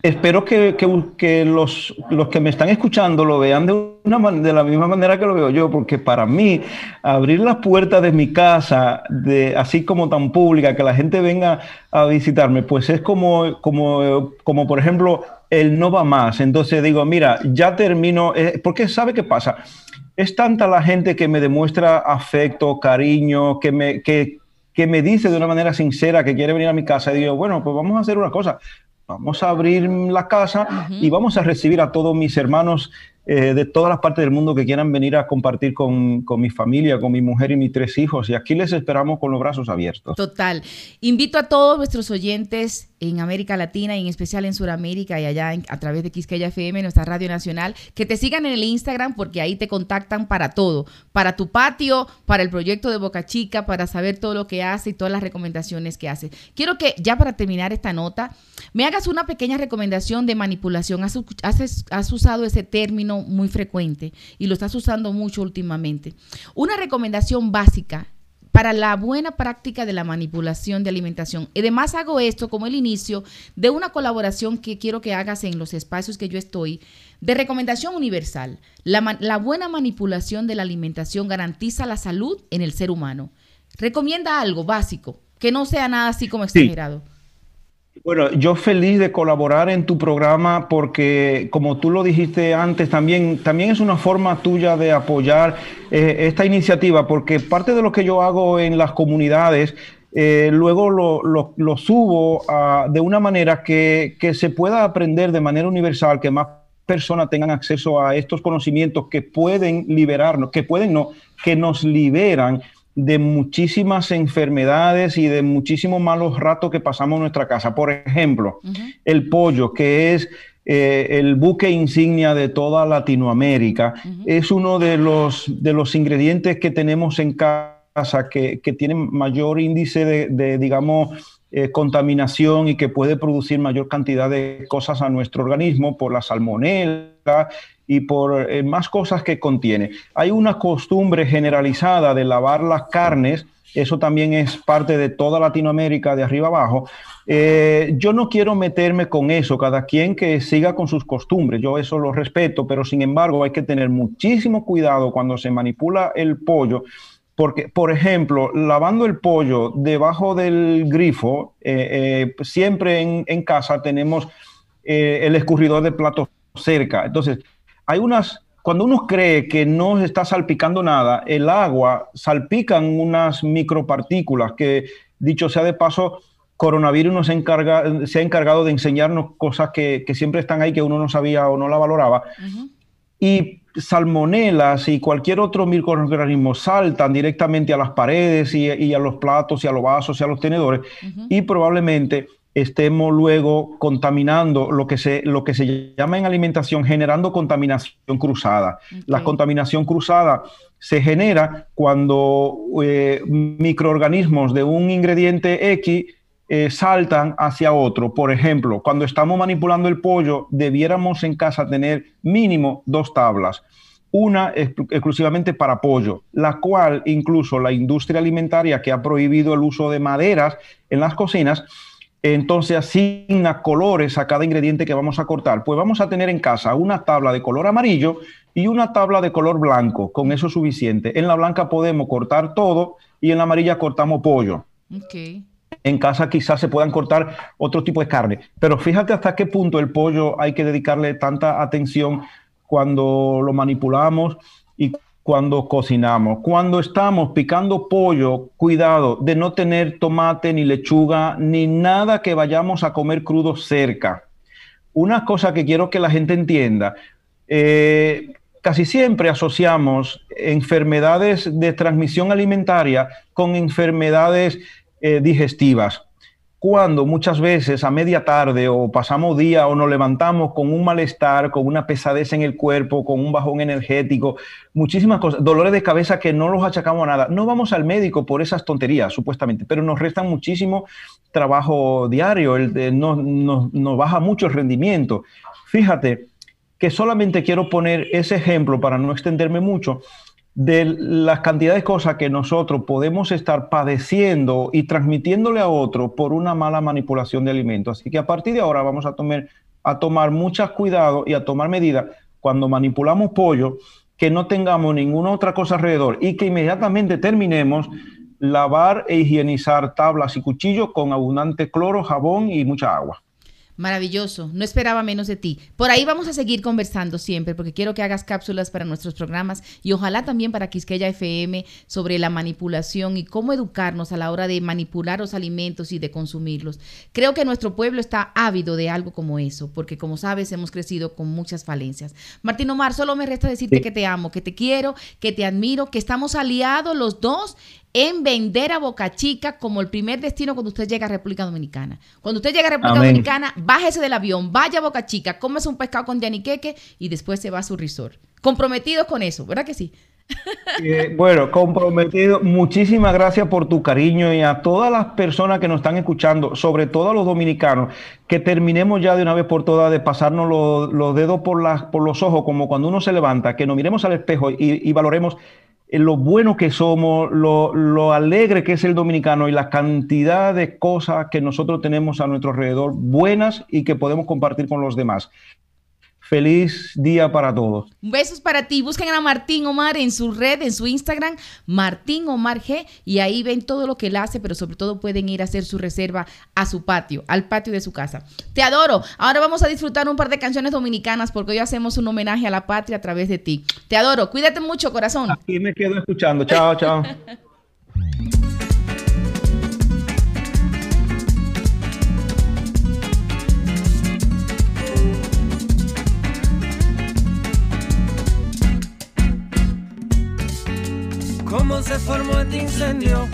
[SPEAKER 14] espero que, que- los, los que me están escuchando lo vean de, una, man- de la misma manera que lo veo yo, porque para mí abrir las puertas de mi casa, de, así como tan pública, que la gente venga a visitarme, pues es como, como, como por ejemplo, el no va más. Entonces digo, mira, ya termino, eh, porque ¿sabe qué pasa? Es tanta la gente que me demuestra afecto, cariño, que me, que, que me dice de una manera sincera que quiere venir a mi casa y digo, bueno, pues vamos a hacer una cosa. Vamos a abrir la casa y vamos a recibir a todos mis hermanos eh, de todas las partes del mundo que quieran venir a compartir con, con mi familia, con mi mujer y mis tres hijos. Y aquí les esperamos con los brazos abiertos.
[SPEAKER 2] Total. Invito a todos nuestros oyentes en América Latina y en especial en Sudamérica y allá a través de Quisqueya FM, nuestra radio nacional, que te sigan en el Instagram porque ahí te contactan para todo, para tu patio, para el proyecto de Boca Chica, para saber todo lo que hace y todas las recomendaciones que hace. Quiero que ya para terminar esta nota, me hagas una pequeña recomendación de manipulación. Has- has usado ese término muy frecuente y lo estás usando mucho últimamente. Una recomendación básica para la buena práctica de la manipulación de alimentación. Además hago esto como el inicio de una colaboración que quiero que hagas en los espacios que yo estoy de recomendación universal. La, la buena manipulación de la alimentación garantiza la salud en el ser humano. Recomienda algo básico, que no sea nada así como
[SPEAKER 14] Sí. Bueno, yo feliz de colaborar en tu programa porque, como tú lo dijiste antes, también, también es una forma tuya de apoyar eh, esta iniciativa, porque parte de lo que yo hago en las comunidades, eh, luego lo, lo- subo de una manera que, que se pueda aprender de manera universal, que más personas tengan acceso a estos conocimientos que pueden liberarnos, que pueden no, que nos liberan de muchísimas enfermedades y de muchísimos malos ratos que pasamos en nuestra casa. Por ejemplo, el pollo, que es eh, el buque insignia de toda Latinoamérica, es uno de los, de los ingredientes que tenemos en casa que, que tienen mayor índice de, de, digamos, eh, contaminación y que puede producir mayor cantidad de cosas a nuestro organismo por la salmonela y por eh, más cosas que contiene. Hay una costumbre generalizada de lavar las carnes, eso también es parte de toda Latinoamérica de arriba abajo. Eh, yo no quiero meterme con eso, cada quien que siga con sus costumbres, yo eso lo respeto, pero sin embargo hay que tener muchísimo cuidado cuando se manipula el pollo. Porque, por ejemplo, lavando el pollo debajo del grifo, eh, siempre en, en casa tenemos el escurridor de platos cerca. Entonces, hay unas, cuando uno cree que no está salpicando nada, el agua salpican unas micropartículas que, dicho sea de paso, coronavirus nos encarga, se ha encargado de enseñarnos cosas que, que siempre están ahí que uno no sabía o no la valoraba. Y salmonelas y cualquier otro microorganismo saltan directamente a las paredes y, y a los platos y a los vasos y a los tenedores y probablemente estemos luego contaminando lo que se, lo que se llama en alimentación, generando contaminación cruzada. La contaminación cruzada se genera cuando eh, microorganismos de un ingrediente X eh, saltan hacia otro. Por ejemplo, cuando estamos manipulando el pollo, debiéramos en casa tener mínimo dos tablas. Una exclu- exclusivamente para pollo, la cual incluso la industria alimentaria que ha prohibido el uso de maderas en las cocinas, entonces asigna colores a cada ingrediente que vamos a cortar. Pues vamos a tener en casa una tabla de color amarillo y una tabla de color blanco. Con eso es suficiente. En la blanca podemos cortar todo y en la amarilla cortamos pollo.
[SPEAKER 2] Ok.
[SPEAKER 14] En casa quizás se puedan cortar otro tipo de carne. Pero fíjate hasta qué punto el pollo hay que dedicarle tanta atención cuando lo manipulamos cuando cocinamos. Cuando estamos picando pollo, cuidado de no tener tomate ni lechuga ni nada que vayamos a comer crudo cerca. Una cosa que quiero que la gente entienda, eh, casi siempre asociamos enfermedades de transmisión alimentaria con enfermedades eh, digestivas. Cuando muchas veces a media tarde o pasamos día o nos levantamos con un malestar, con una pesadez en el cuerpo, con un bajón energético, muchísimas cosas, dolores de cabeza que no los achacamos a nada. No vamos al médico por esas tonterías, supuestamente, pero nos restan muchísimo trabajo diario, el nos- nos baja mucho el rendimiento. Fíjate que solamente quiero poner ese ejemplo para no extenderme mucho de las cantidades de cosas que nosotros podemos estar padeciendo y transmitiéndole a otro por una mala manipulación de alimentos. Así que a partir de ahora vamos a tomar, a tomar y a tomar medidas cuando manipulamos pollo, que no tengamos ninguna otra cosa alrededor y que inmediatamente terminemos lavar e higienizar tablas y cuchillos con abundante cloro, jabón y mucha agua.
[SPEAKER 2] Maravilloso, no esperaba menos de ti. Por ahí vamos a seguir conversando siempre porque quiero que hagas cápsulas para nuestros programas y ojalá también para Quisqueya FM sobre la manipulación y cómo educarnos a la hora de manipular los alimentos y de consumirlos. Creo que nuestro pueblo está ávido de algo como eso porque como sabes hemos crecido con muchas falencias. Martín Omar, solo me resta decirte que te amo, que te quiero, que te admiro, que estamos aliados los dos en vender a Boca Chica como el primer destino cuando usted llega a República Dominicana. Cuando usted llega a República
[SPEAKER 14] Amén.
[SPEAKER 2] Dominicana, bájese del avión, vaya a Boca Chica, cómese un pescado con yaniqueque y después se va a su resort. Comprometidos con eso, ¿verdad que sí?
[SPEAKER 14] Eh, bueno, comprometido, muchísimas gracias por tu cariño y a todas las personas que nos están escuchando, sobre todo a los dominicanos, que terminemos ya de una vez por todas de pasarnos los, los dedos por, las, por los ojos, como cuando uno se levanta, que nos miremos al espejo y, y valoremos lo bueno que somos, lo, lo alegre que es el dominicano y la cantidad de cosas que nosotros tenemos a nuestro alrededor buenas y que podemos compartir con los demás. Feliz día para todos.
[SPEAKER 2] Besos para ti. Busquen a Martín Omar en su red, en su Instagram, Martín Omar G, y ahí ven todo lo que él hace, pero sobre todo pueden ir a hacer su reserva a su patio, al patio de su casa. Te adoro. Ahora vamos a disfrutar un par de canciones dominicanas porque hoy hacemos un homenaje a la patria a través de ti. Te adoro. Cuídate mucho, corazón.
[SPEAKER 14] Aquí me quedo escuchando. Chao, chao.
[SPEAKER 13] incendio?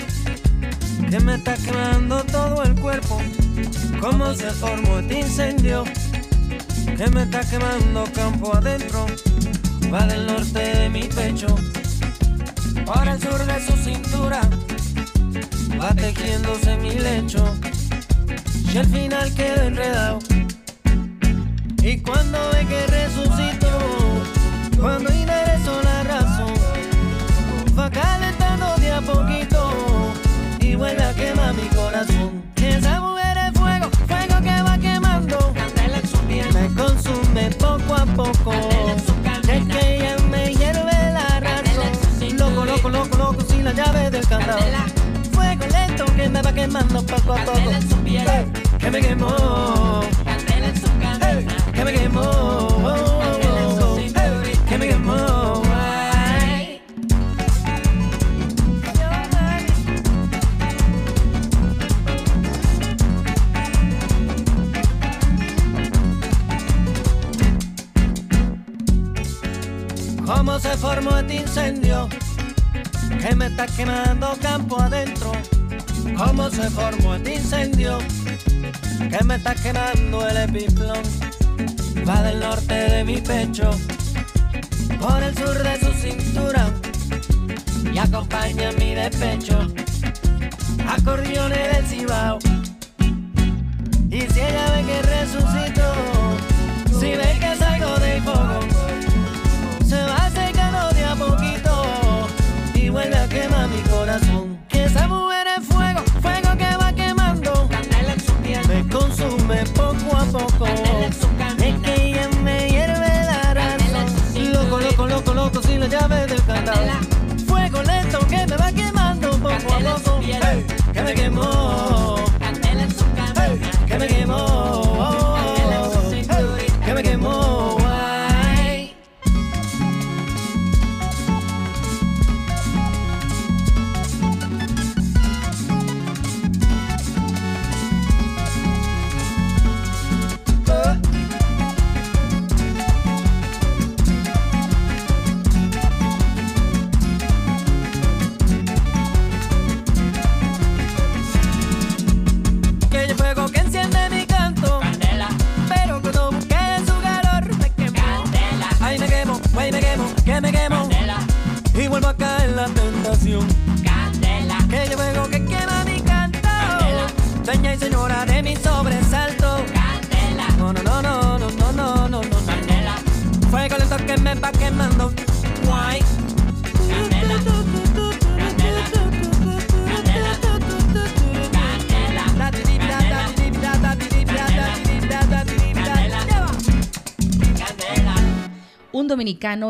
[SPEAKER 13] Que me está quemando todo el cuerpo. ¿Cómo se formó este incendio? Que me está quemando campo adentro. Va del norte de mi pecho. Por el sur de su cintura. Va tejiéndose mi lecho. Y al final quedo enredado. Y cuando ve que resucito, cuando la llave del candado. Fuego lento que me va quemando poco a poco. Ey, que me quemó. Ey, que me quemó. Está quemando campo adentro? ¿Cómo se formó este incendio que me está quemando el epiplón? Va del norte de mi pecho, por el sur de su cintura y acompaña mi despecho. Acordeones del Cibao. Y si ella ve que resucito, si ve que salgo del fuego, Fuego lento que me va quemando poco a poco. Ey, que me quemó.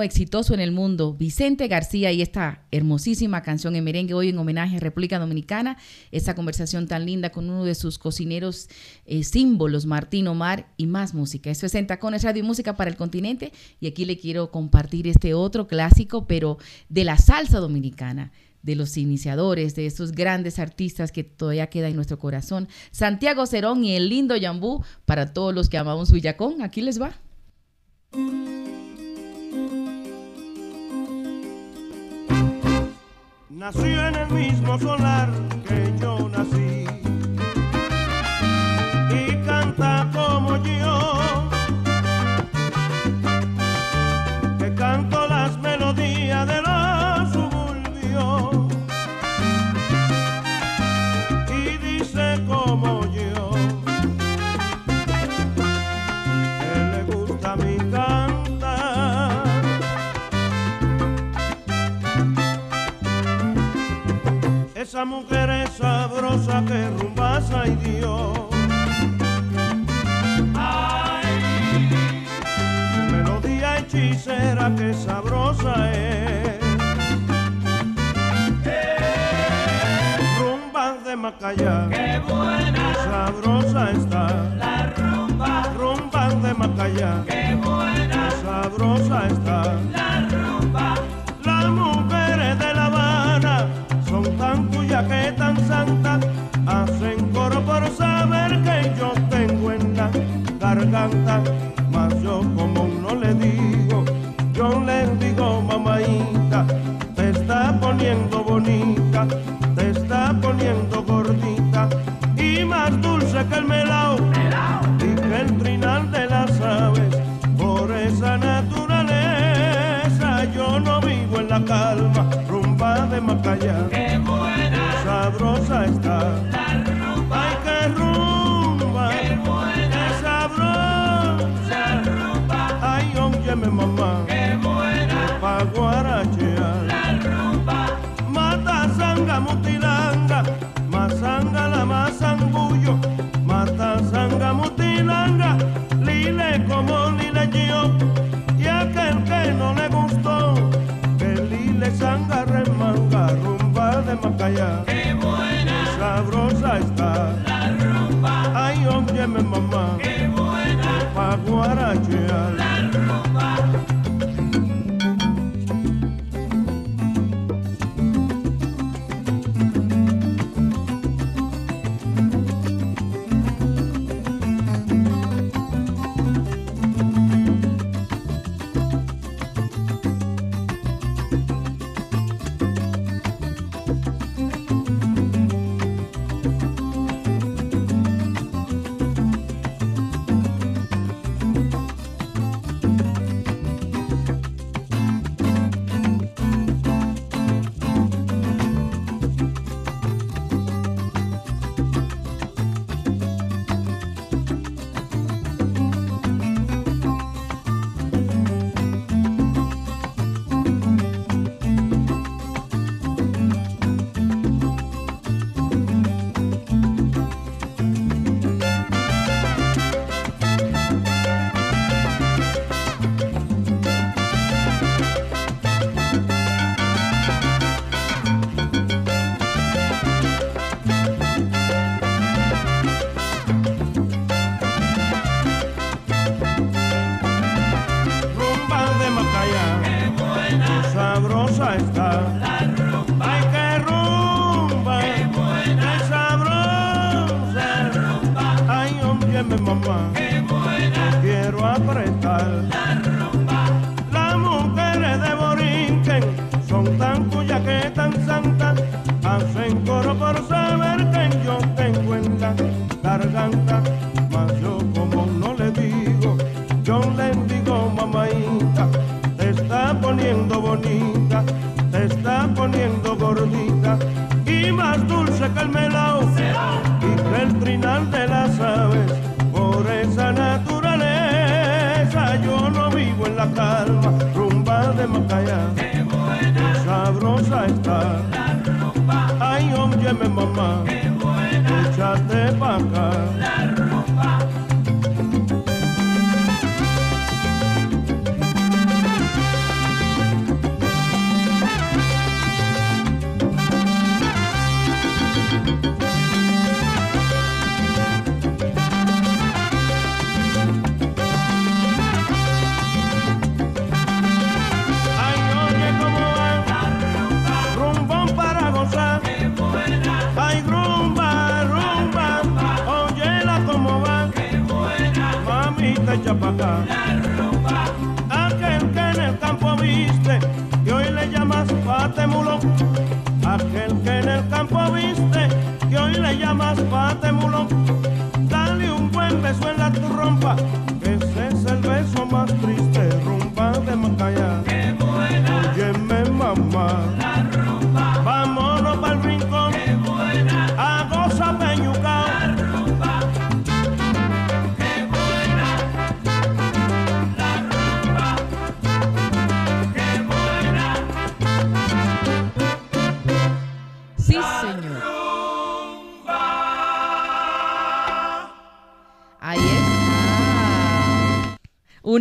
[SPEAKER 2] Exitoso en el mundo, Vicente García, y esta hermosísima canción en merengue hoy en homenaje a República Dominicana. Esta conversación tan linda con uno de sus cocineros eh, símbolos, Martín Omar, y más música. Esto es en Tacones Radio y Música para el Continente, y aquí le quiero compartir este otro clásico, pero de la salsa dominicana de los iniciadores, de esos grandes artistas que todavía queda en nuestro corazón. Santiago Cerón y el lindo Yambú, para todos los que amamos Villacón, aquí les va.
[SPEAKER 15] Nació en el mismo solar que yo nací. Y canta como yo, Esa mujer es sabrosa que rumbasa y Dios. Ay, su melodía hechicera que sabrosa es. Rumba de Macaya, qué buena, sabrosa está. La rumba, rumba de Macaya, qué buena, sabrosa está. La rumba, tan tuyas que tan santas, hacen coro por saber que yo tengo en la garganta, mas yo como no le digo, yo le digo mamaita, te está poniendo bonita, te está poniendo gordita, y más dulce que el melao, y que el trinal de las aves, por esa naturaleza yo no vivo en la calma, rumba de Macaya, la rumba, ay que rumba, qué buena, qué la rumba, ay mamá, qué buena, pa guarachear, la rumba, mata sanga mutilanga, masanga la masangullo, mata sanga mutilanga, lile como lile yo, y aquel que no le gustó, que lile sanga remanga, rumba de Macaya,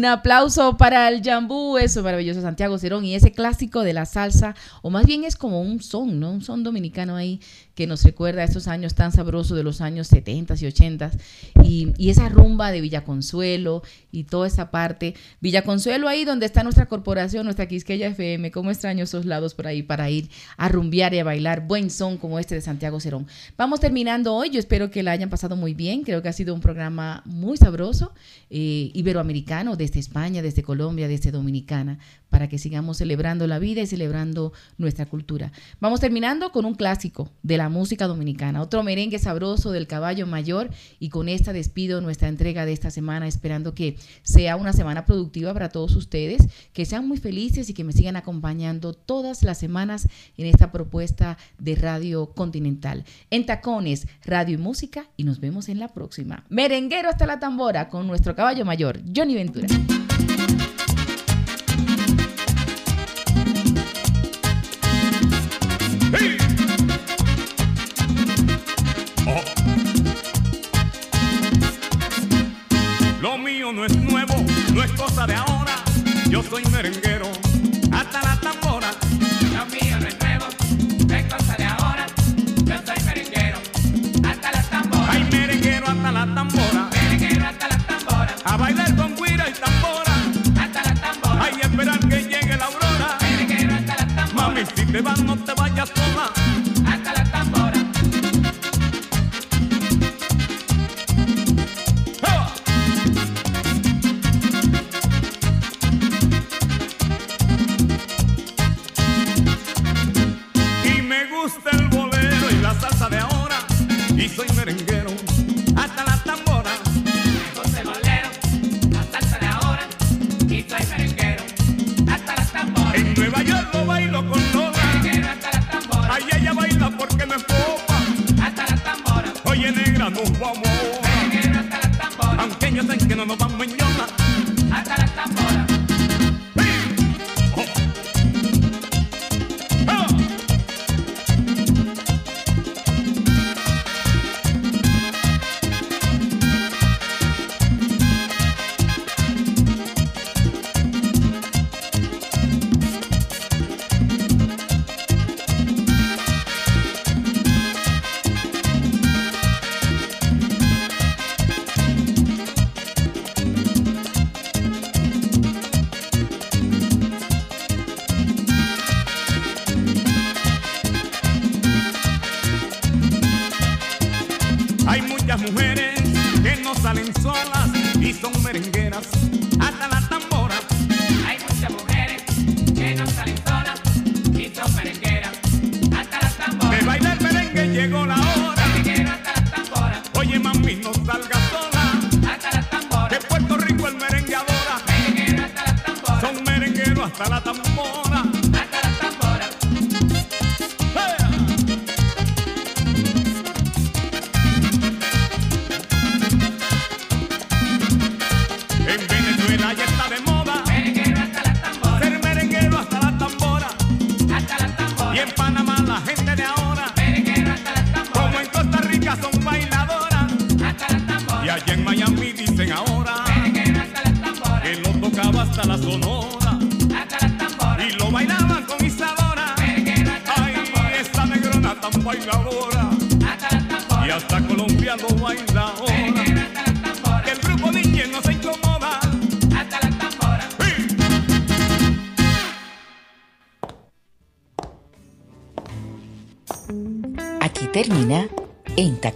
[SPEAKER 2] aplauso para el jambú, eso maravilloso Santiago Cerón y ese clásico de la salsa, o más bien es como un son, ¿no? Un son dominicano ahí que nos recuerda a esos años tan sabrosos de los años 70 y 80 y, esa rumba de Villaconsuelo y toda esa parte. Villaconsuelo ahí donde está nuestra corporación, nuestra Quisqueya FM, cómo extraño esos lados por ahí para ir a rumbear y a bailar buen son como este de Santiago Cerón. Vamos terminando hoy, yo espero que la hayan pasado muy bien, creo que ha sido un programa muy sabroso, eh, iberoamericano, desde España, desde Colombia, desde Dominicana, para que sigamos celebrando la vida y celebrando nuestra cultura. Vamos terminando con un clásico de la música dominicana, otro merengue sabroso del caballo mayor y con esta despido nuestra entrega de esta semana, esperando que sea una semana productiva para todos ustedes, que sean muy felices y que me sigan acompañando todas las semanas en esta propuesta de Radio Continental. En Tacones, Radio y Música y nos vemos en la próxima. Merenguero hasta la tambora con nuestro caballo mayor, Johnny Ventura.
[SPEAKER 16] Yo soy merenguero,